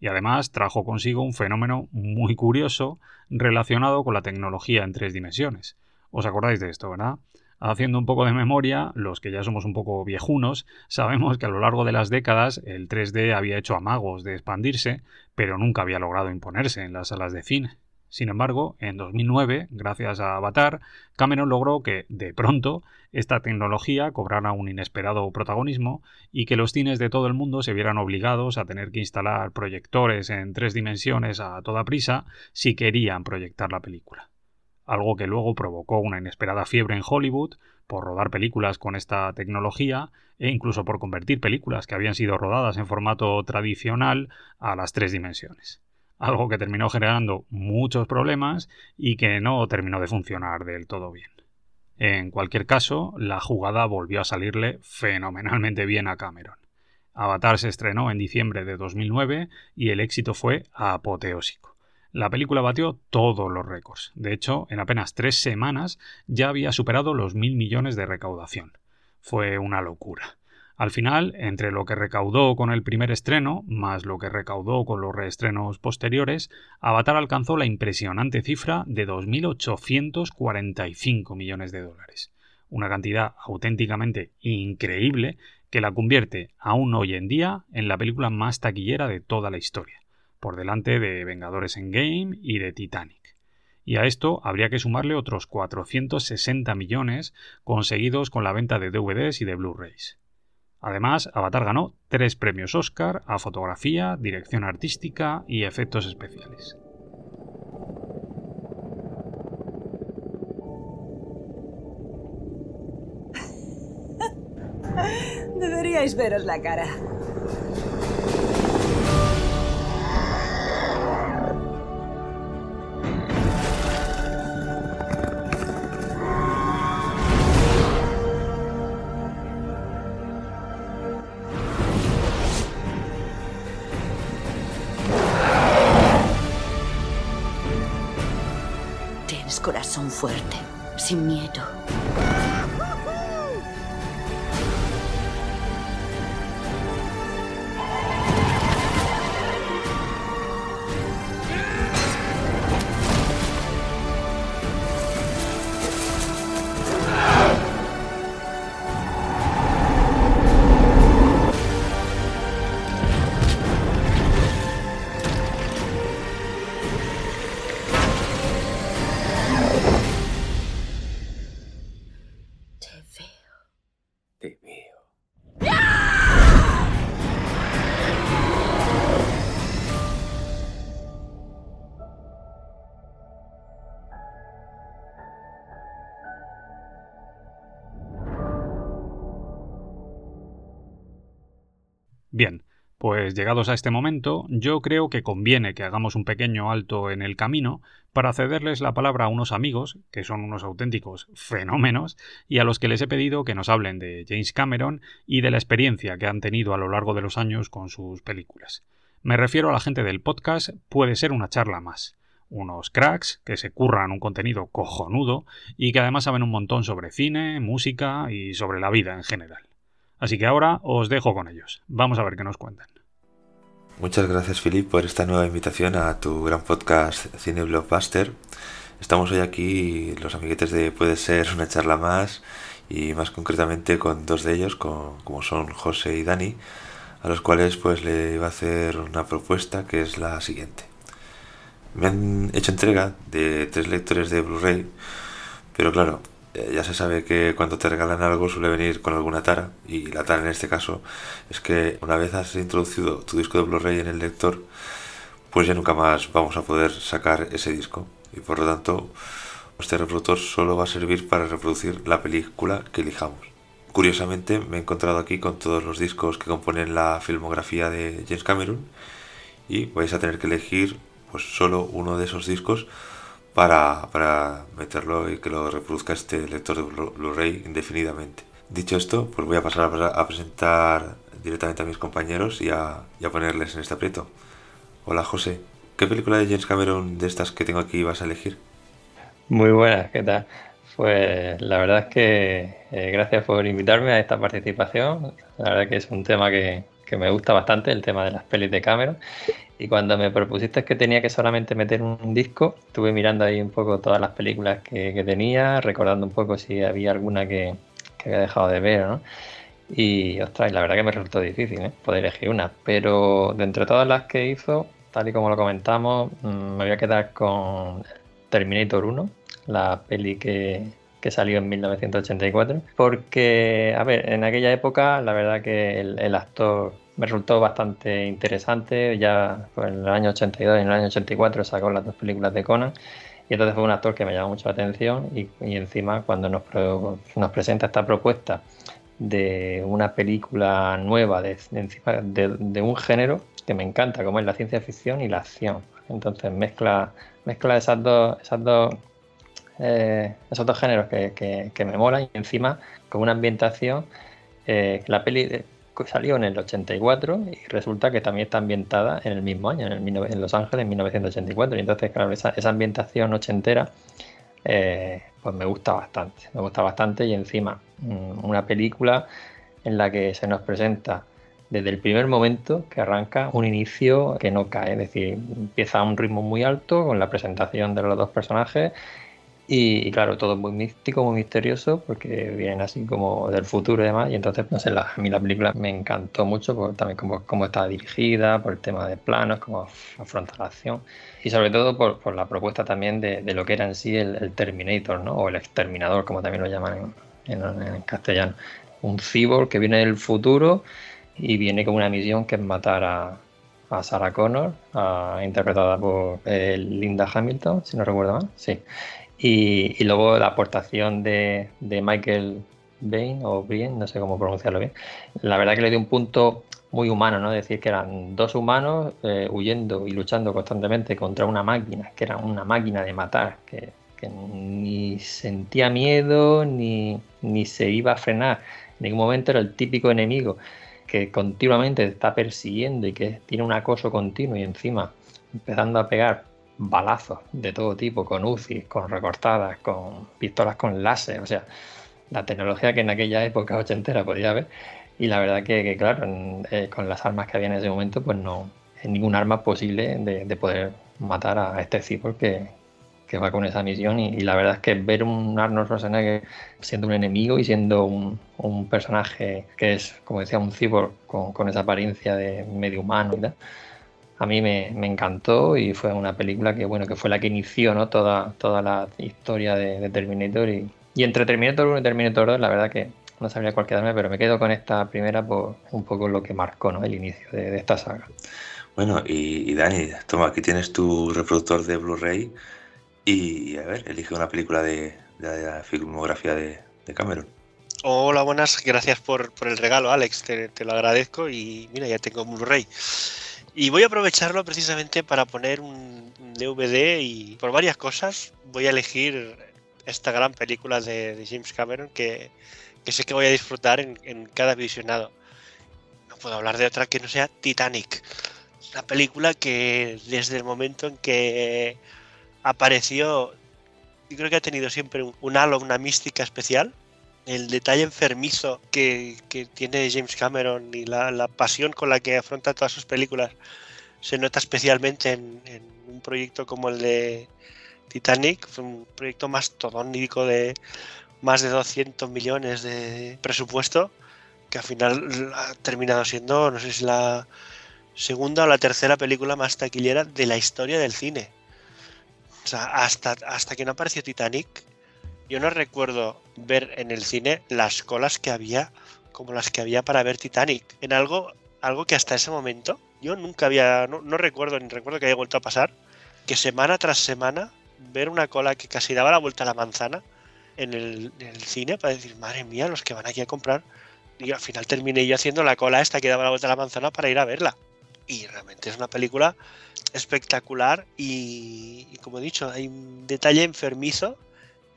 y además trajo consigo un fenómeno muy curioso relacionado con la tecnología en tres dimensiones. ¿Os acordáis de esto, verdad? Haciendo un poco de memoria, los que ya somos un poco viejunos, sabemos que a lo largo de las décadas el 3D había hecho amagos de expandirse, pero nunca había logrado imponerse en las salas de cine. Sin embargo, en 2009, gracias a Avatar, Cameron logró que, de pronto, esta tecnología cobrara un inesperado protagonismo y que los cines de todo el mundo se vieran obligados a tener que instalar proyectores en tres dimensiones a toda prisa si querían proyectar la película. Algo que luego provocó una inesperada fiebre en Hollywood por rodar películas con esta tecnología e incluso por convertir películas que habían sido rodadas en formato tradicional a las tres dimensiones algo que terminó generando muchos problemas y que no terminó de funcionar del todo bien. En cualquier caso, la jugada volvió a salirle fenomenalmente bien a Cameron. Avatar se estrenó en diciembre de 2009 y el éxito fue apoteósico. La película batió todos los récords. De hecho, en apenas tres semanas ya había superado los mil millones de recaudación. Fue una locura. Al final, entre lo que recaudó con el primer estreno, más lo que recaudó con los reestrenos posteriores, Avatar alcanzó la impresionante cifra de 2.845 millones de dólares. Una cantidad auténticamente increíble que la convierte, aún hoy en día, en la película más taquillera de toda la historia, por delante de Vengadores en Game y de Titanic. Y a esto habría que sumarle otros 460 millones conseguidos con la venta de DVDs y de Blu-rays. Además, Avatar ganó tres premios Oscar a fotografía, dirección artística y efectos especiales. Deberíais veros la cara. Corazón fuerte, sin miedo. Pues llegados a este momento, yo creo que conviene que hagamos un pequeño alto en el camino para cederles la palabra a unos amigos, que son unos auténticos fenómenos, y a los que les he pedido que nos hablen de James Cameron y de la experiencia que han tenido a lo largo de los años con sus películas. Me refiero a la gente del podcast, puede ser una charla más. Unos cracks que se curran un contenido cojonudo y que además saben un montón sobre cine, música y sobre la vida en general. Así que ahora os dejo con ellos. Vamos a ver qué nos cuentan. Muchas gracias, Philip, por esta nueva invitación a tu gran podcast Cine Blockbuster. Estamos hoy aquí, los amiguetes de Puede ser una charla más, y más concretamente con dos de ellos, como son José y Dani, a los cuales pues le iba a hacer una propuesta que es la siguiente. Me han hecho entrega de tres lectores de Blu-ray, pero claro, ya se sabe que cuando te regalan algo suele venir con alguna tara y la tara en este caso es que una vez has introducido tu disco de Blu-ray en el lector pues ya nunca más vamos a poder sacar ese disco y por lo tanto este reproductor solo va a servir para reproducir la película que elijamos. Curiosamente me he encontrado aquí con todos los discos que componen la filmografía de James Cameron y vais a tener que elegir pues solo uno de esos discos para, para meterlo y que lo reproduzca este lector de Blu-ray indefinidamente. Dicho esto, pues voy a pasar a, presentar directamente a mis compañeros y a, ponerles en este aprieto. Hola José, ¿qué película de James Cameron de estas que tengo aquí vas a elegir? Muy buenas, ¿qué tal? Pues la verdad es que eh, gracias por invitarme a esta participación. La verdad que es un tema que, que me gusta bastante, el tema de las pelis de Cameron. Y cuando me propusiste que tenía que solamente meter un disco, estuve mirando ahí un poco todas las películas que, tenía, recordando un poco si había alguna que, había dejado de ver, ¿no? Y, ostras, la verdad que me resultó difícil ¿eh? poder elegir una. Pero de entre todas las que hizo, tal y como lo comentamos, mm, me voy a quedar con Terminator 1, la peli que, que salió en 1984. Porque, a ver, en aquella época, la verdad que el actor me resultó bastante interesante. Ya pues, en el año 82 y en el año 84 sacó las dos películas de Conan. Y entonces fue un actor que me llamó mucho la atención y, encima cuando nos, nos, presenta esta propuesta de una película nueva de, de, un género que me encanta, como es la ciencia ficción y la acción. Entonces mezcla, mezcla esas dos, esas dos, eh, esos dos géneros que, que, me molan y encima con una ambientación, eh, la peli salió en el 84 y resulta que también está ambientada en el mismo año, en, Los Ángeles, en 1984. Y entonces, claro, esa, ambientación ochentera, eh, pues me gusta bastante. Me gusta bastante y encima mm, una película en la que se nos presenta desde el primer momento que arranca un inicio que no cae, es decir, empieza a un ritmo muy alto con la presentación de los dos personajes y, claro, todo muy místico, muy misterioso, porque vienen así como del futuro y demás. Y entonces, no sé, a mí la película me encantó mucho, por, también cómo, cómo está dirigida, por el tema de planos, cómo afronta la acción. Y sobre todo por, por la propuesta también de, de, lo que era en sí el, Terminator, ¿no? O el exterminador, como también lo llaman en, en, castellano. Un cyborg que viene del futuro y viene con una misión que es matar a, a Sarah Connor, interpretada por eh, Linda Hamilton, si no recuerdo mal. Sí. Y, luego la aportación de, Michael Bain, o bien, no sé cómo pronunciarlo bien, la verdad que le dio un punto muy humano, ¿no? Decir que eran dos humanos eh, huyendo y luchando constantemente contra una máquina, que era una máquina de matar, que, ni sentía miedo ni, ni, se iba a frenar. En ningún momento era el típico enemigo que continuamente te está persiguiendo y que tiene un acoso continuo y encima empezando a pegar balazos de todo tipo, con UCI, con recortadas, con pistolas con láser, o sea, la tecnología que en aquella época ochentera podía haber. Y la verdad que, claro, eh, con las armas que había en ese momento, pues no es ningún arma posible de, poder matar a este cyborg que, que va con esa misión. Y, la verdad es que ver un Arnold Schwarzenegger siendo un enemigo y siendo un, un personaje que es, como decía, un cyborg con, con esa apariencia de medio humano y tal, a mí me, encantó y fue una película que bueno que fue la que inició ¿no? toda, toda la historia de, Terminator y, entre Terminator 1 y Terminator 2 la verdad que no sabría cuál quedarme pero me quedo con esta primera por un poco lo que marcó ¿no? el inicio de, esta saga bueno y, Dani toma aquí tienes tu reproductor de Blu-ray y a ver elige una película de, la filmografía de, Cameron Hola, buenas, gracias por, por el regalo, Alex, te, te, lo agradezco y mira, ya tengo Blu-ray. Y voy a aprovecharlo precisamente para poner un DVD y por varias cosas voy a elegir esta gran película de, James Cameron que, sé que voy a disfrutar en, cada visionado. No puedo hablar de otra que no sea Titanic. Una película que desde el momento en que apareció, yo creo que ha tenido siempre un halo, una mística especial el detalle enfermizo que, tiene James Cameron y la, pasión con la que afronta todas sus películas se nota especialmente en, un proyecto como el de Titanic, fue un proyecto mastodónico de más de 200 millones de presupuesto, que al final ha terminado siendo, no sé si la segunda o la tercera película más taquillera de la historia del cine. O sea, hasta, hasta que no apareció Titanic, yo no recuerdo ver en el cine las colas que había como las que había para ver Titanic. En algo, algo que hasta ese momento yo nunca había, no, recuerdo ni recuerdo que haya vuelto a pasar, que semana tras semana ver una cola que casi daba la vuelta a la manzana en el, en el, cine para decir, madre mía, los que van aquí a comprar. Y al final terminé yo haciendo la cola esta que daba la vuelta a la manzana para ir a verla. Y realmente es una película espectacular y, y como he dicho, hay un detalle enfermizo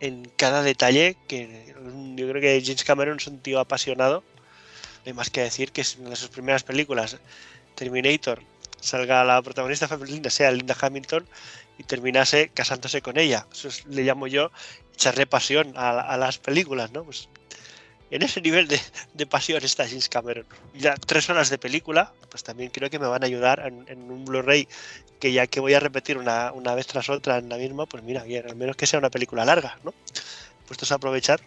en cada detalle que yo creo que James Cameron es un tío apasionado. No hay más que decir que es una de sus primeras películas, Terminator, salga la protagonista femenina, sea Linda Hamilton, y terminase casándose con ella. Eso es, le llamo yo echarle pasión a, a, las películas, ¿no? Pues en ese nivel de, de, pasión está James Cameron. Ya tres horas de película, pues también creo que me van a ayudar en, un Blu-ray que ya que voy a repetir una, una, vez tras otra en la misma, pues mira, bien, al menos que sea una película larga, ¿no? Puestos a aprovechar.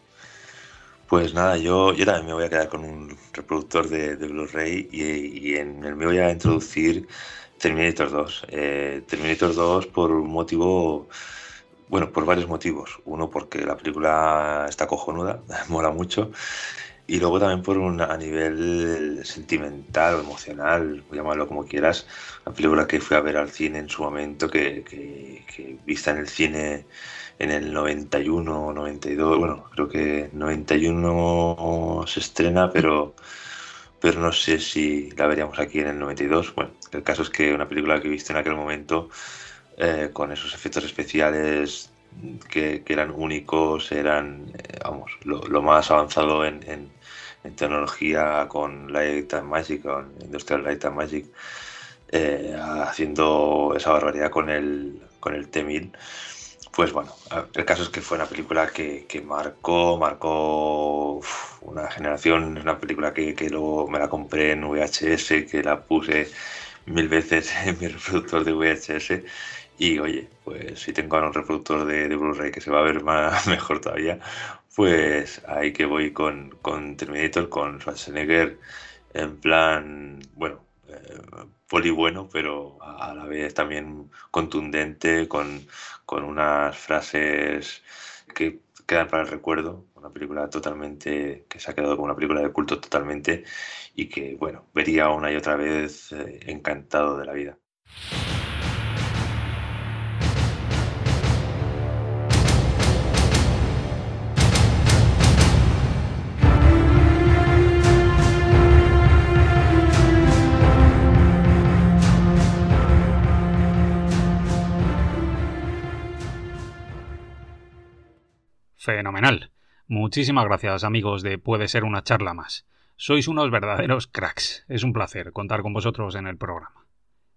Pues nada, yo, yo también me voy a quedar con un reproductor de, de Blu-ray y, y, en el mío voy a introducir Terminator 2. Eh, Terminator 2 por un motivo, bueno, por varios motivos. Uno porque la película está cojonuda, mola mucho. Y luego también por un, a nivel sentimental o emocional, llamarlo como quieras, una película que fui a ver al cine en su momento, que, que, que vista en el cine en el 91 o 92, bueno, creo que 91 se estrena, pero, pero no sé si la veríamos aquí en el 92. Bueno, el caso es que una película que he visto en aquel momento, eh, con esos efectos especiales que, que eran únicos, eran, eh, vamos, lo, lo, más avanzado en, en, en, tecnología con Light and Magic, con Industrial Light and Magic, eh, haciendo esa barbaridad con el, con el T-1000 pues bueno, el caso es que fue una película que, que marcó, marcó una generación, una película que, que, luego me la compré en VHS, que la puse mil veces en mi reproductor de VHS y oye, pues si tengo un reproductor de, de Blu-ray que se va a ver más, mejor todavía, pues ahí que voy con, con Terminator, con Schwarzenegger en plan, bueno, eh, poli bueno, pero a la vez también contundente, con, con unas frases que quedan para el recuerdo. Una película totalmente, que se ha quedado como una película de culto totalmente y que, bueno, vería una y otra vez eh, encantado de la vida. Fenomenal. Muchísimas gracias amigos de Puede ser una charla más. Sois unos verdaderos cracks. Es un placer contar con vosotros en el programa.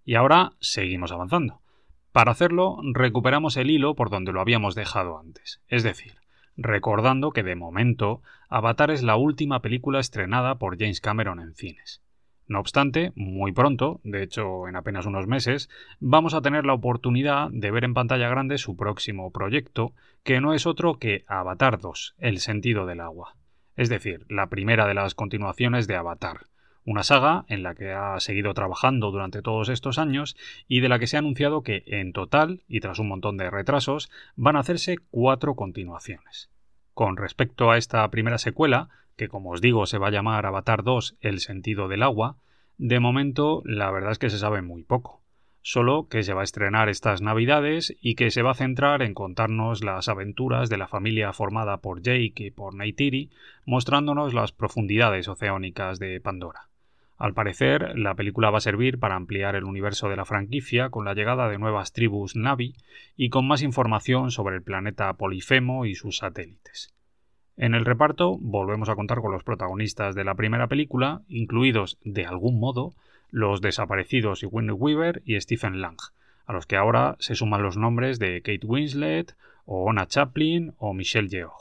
Y ahora seguimos avanzando. Para hacerlo, recuperamos el hilo por donde lo habíamos dejado antes. Es decir, recordando que de momento Avatar es la última película estrenada por James Cameron en cines. No obstante, muy pronto, de hecho en apenas unos meses, vamos a tener la oportunidad de ver en pantalla grande su próximo proyecto, que no es otro que Avatar 2, El sentido del agua. Es decir, la primera de las continuaciones de Avatar, una saga en la que ha seguido trabajando durante todos estos años y de la que se ha anunciado que en total, y tras un montón de retrasos, van a hacerse cuatro continuaciones. Con respecto a esta primera secuela, que como os digo se va a llamar Avatar 2 El sentido del agua, de momento la verdad es que se sabe muy poco. solo que se va a estrenar estas navidades y que se va a centrar en contarnos las aventuras de la familia formada por Jake y por Neytiri, mostrándonos las profundidades oceánicas de Pandora. Al parecer, la película va a servir para ampliar el universo de la franquicia con la llegada de nuevas tribus Navi y con más información sobre el planeta Polifemo y sus satélites. En el reparto volvemos a contar con los protagonistas de la primera película, incluidos, de algún modo, los desaparecidos Winnie Weaver y Stephen Lang, a los que ahora se suman los nombres de Kate Winslet, o Ona Chaplin o Michelle Yeoh.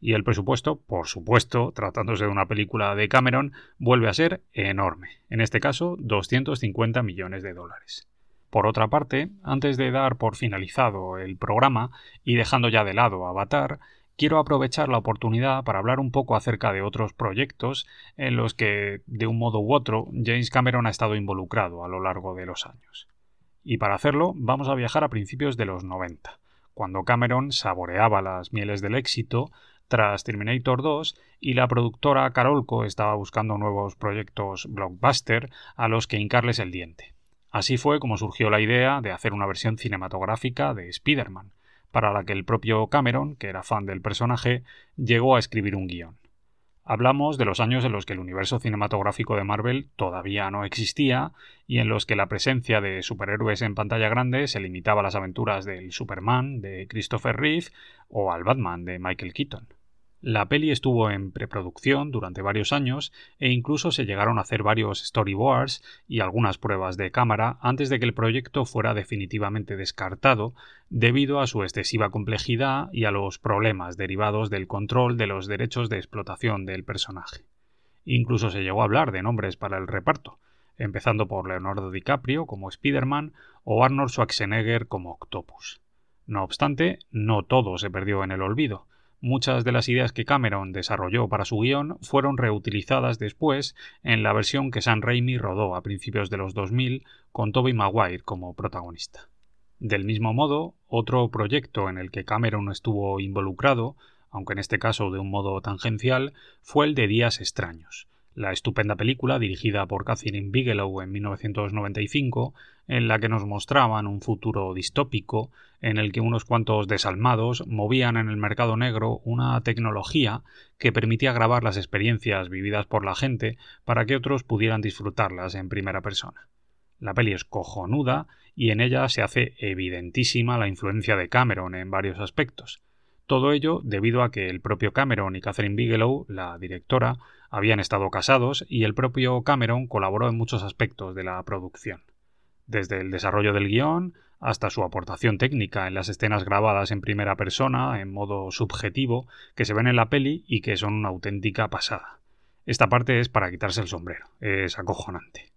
Y el presupuesto, por supuesto, tratándose de una película de Cameron, vuelve a ser enorme, en este caso 250 millones de dólares. Por otra parte, antes de dar por finalizado el programa y dejando ya de lado Avatar, quiero aprovechar la oportunidad para hablar un poco acerca de otros proyectos en los que, de un modo u otro, James Cameron ha estado involucrado a lo largo de los años. Y para hacerlo, vamos a viajar a principios de los 90, cuando Cameron saboreaba las mieles del éxito tras Terminator 2 y la productora Carolco estaba buscando nuevos proyectos blockbuster a los que hincarles el diente. Así fue como surgió la idea de hacer una versión cinematográfica de Spider-Man, para la que el propio Cameron, que era fan del personaje, llegó a escribir un guion. Hablamos de los años en los que el universo cinematográfico de Marvel todavía no existía y en los que la presencia de superhéroes en pantalla grande se limitaba a las aventuras del Superman de Christopher Reeve o al Batman de Michael Keaton. La peli estuvo en preproducción durante varios años e incluso se llegaron a hacer varios storyboards y algunas pruebas de cámara antes de que el proyecto fuera definitivamente descartado debido a su excesiva complejidad y a los problemas derivados del control de los derechos de explotación del personaje. Incluso se llegó a hablar de nombres para el reparto, empezando por Leonardo DiCaprio como Spider-Man o Arnold Schwarzenegger como Octopus. No obstante, no todo se perdió en el olvido Muchas de las ideas que Cameron desarrolló para su guion fueron reutilizadas después en la versión que Sam Raimi rodó a principios de los 2000 con Tobey Maguire como protagonista. Del mismo modo, otro proyecto en el que Cameron estuvo involucrado, aunque en este caso de un modo tangencial, fue el de Días extraños, la estupenda película dirigida por Catherine Bigelow en 1995, en la que nos mostraban un futuro distópico en el que unos cuantos desalmados movían en el mercado negro una tecnología que permitía grabar las experiencias vividas por la gente para que otros pudieran disfrutarlas en primera persona. La peli es cojonuda y en ella se hace evidentísima la influencia de Cameron en varios aspectos. Todo ello debido a que el propio Cameron y Catherine Bigelow, la directora, habían estado casados y el propio Cameron colaboró en muchos aspectos de la producción. Desde el desarrollo del guion hasta su aportación técnica en las escenas grabadas en primera persona, en modo subjetivo, que se ven en la peli y que son una auténtica pasada. Esta parte es para quitarse el sombrero, es acojonante.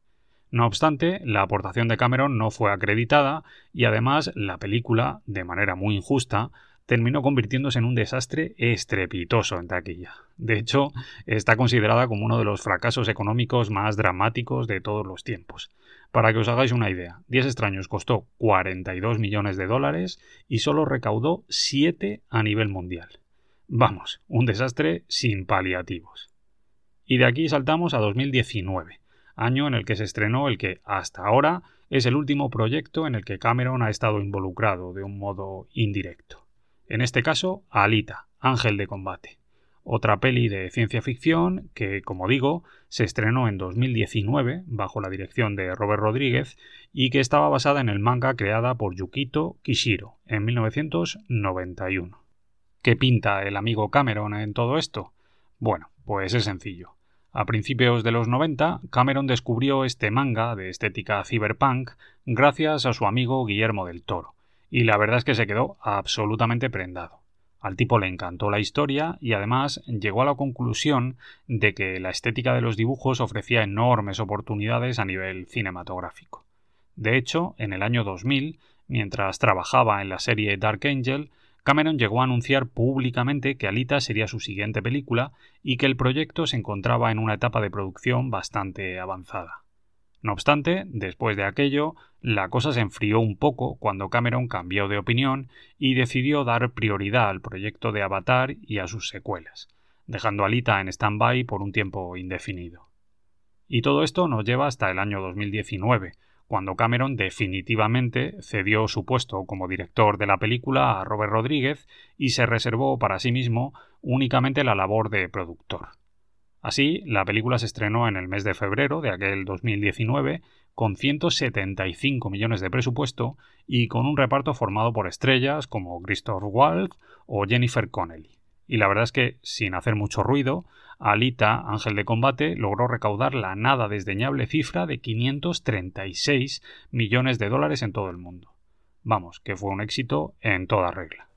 No obstante, la aportación de Cameron no fue acreditada y además la película, de manera muy injusta, terminó convirtiéndose en un desastre estrepitoso en taquilla. De hecho, está considerada como uno de los fracasos económicos más dramáticos de todos los tiempos. Para que os hagáis una idea, Diez extraños costó 42 millones de dólares y solo recaudó 7 a nivel mundial. Vamos, un desastre sin paliativos. Y de aquí saltamos a 2019, año en el que se estrenó el que, hasta ahora, es el último proyecto en el que Cameron ha estado involucrado de un modo indirecto. En este caso, Alita, Ángel de Combate. Otra peli de ciencia ficción que, como digo, se estrenó en 2019 bajo la dirección de Robert Rodríguez y que estaba basada en el manga creada por Yukito Kishiro en 1991. ¿Qué pinta el amigo Cameron en todo esto? Bueno, pues es sencillo. A principios de los 90, Cameron descubrió este manga de estética cyberpunk gracias a su amigo Guillermo del Toro, y la verdad es que se quedó absolutamente prendado. Al tipo le encantó la historia y además llegó a la conclusión de que la estética de los dibujos ofrecía enormes oportunidades a nivel cinematográfico. De hecho, en el año 2000, mientras trabajaba en la serie Dark Angel, Cameron llegó a anunciar públicamente que Alita sería su siguiente película y que el proyecto se encontraba en una etapa de producción bastante avanzada. No obstante, después de aquello, la cosa se enfrió un poco cuando Cameron cambió de opinión y decidió dar prioridad al proyecto de Avatar y a sus secuelas, dejando a Alita en stand-by por un tiempo indefinido. Y todo esto nos lleva hasta el año 2019, cuando Cameron definitivamente cedió su puesto como director de la película a Robert Rodríguez y se reservó para sí mismo únicamente la labor de productor. Así, la película se estrenó en el mes de febrero de aquel 2019 con 175 millones de presupuesto y con un reparto formado por estrellas como Christoph Waltz o Jennifer Connelly. Y la verdad es que, sin hacer mucho ruido, Alita, Ángel de Combate, logró recaudar la nada desdeñable cifra de 536 millones de dólares en todo el mundo. Vamos, que fue un éxito en toda regla.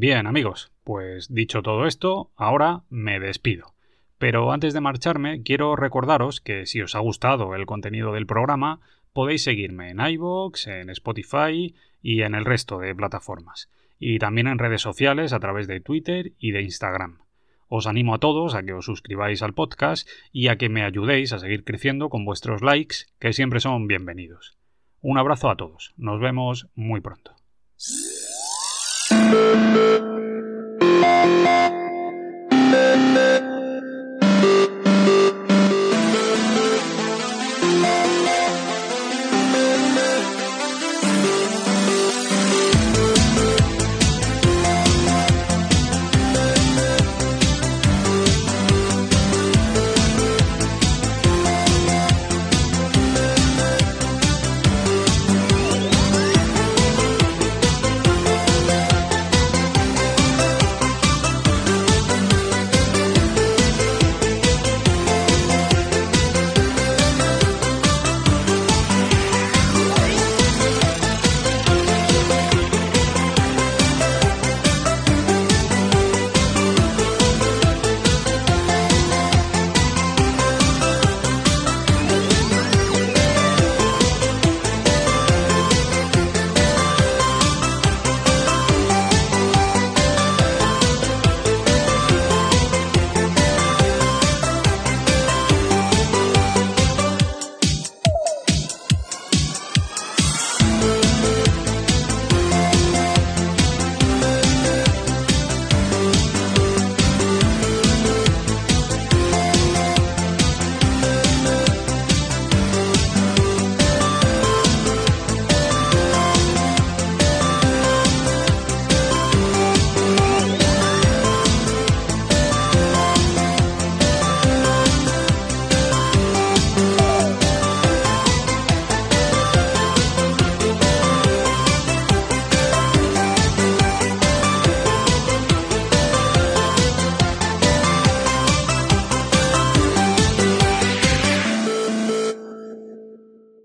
Bien, amigos, pues dicho todo esto, ahora me despido. Pero antes de marcharme, quiero recordaros que si os ha gustado el contenido del programa, podéis seguirme en iVoox, en Spotify y en el resto de plataformas. Y también en redes sociales a través de Twitter y de Instagram. Os animo a todos a que os suscribáis al podcast y a que me ayudéis a seguir creciendo con vuestros likes, que siempre son bienvenidos. Un abrazo a todos, nos vemos muy pronto.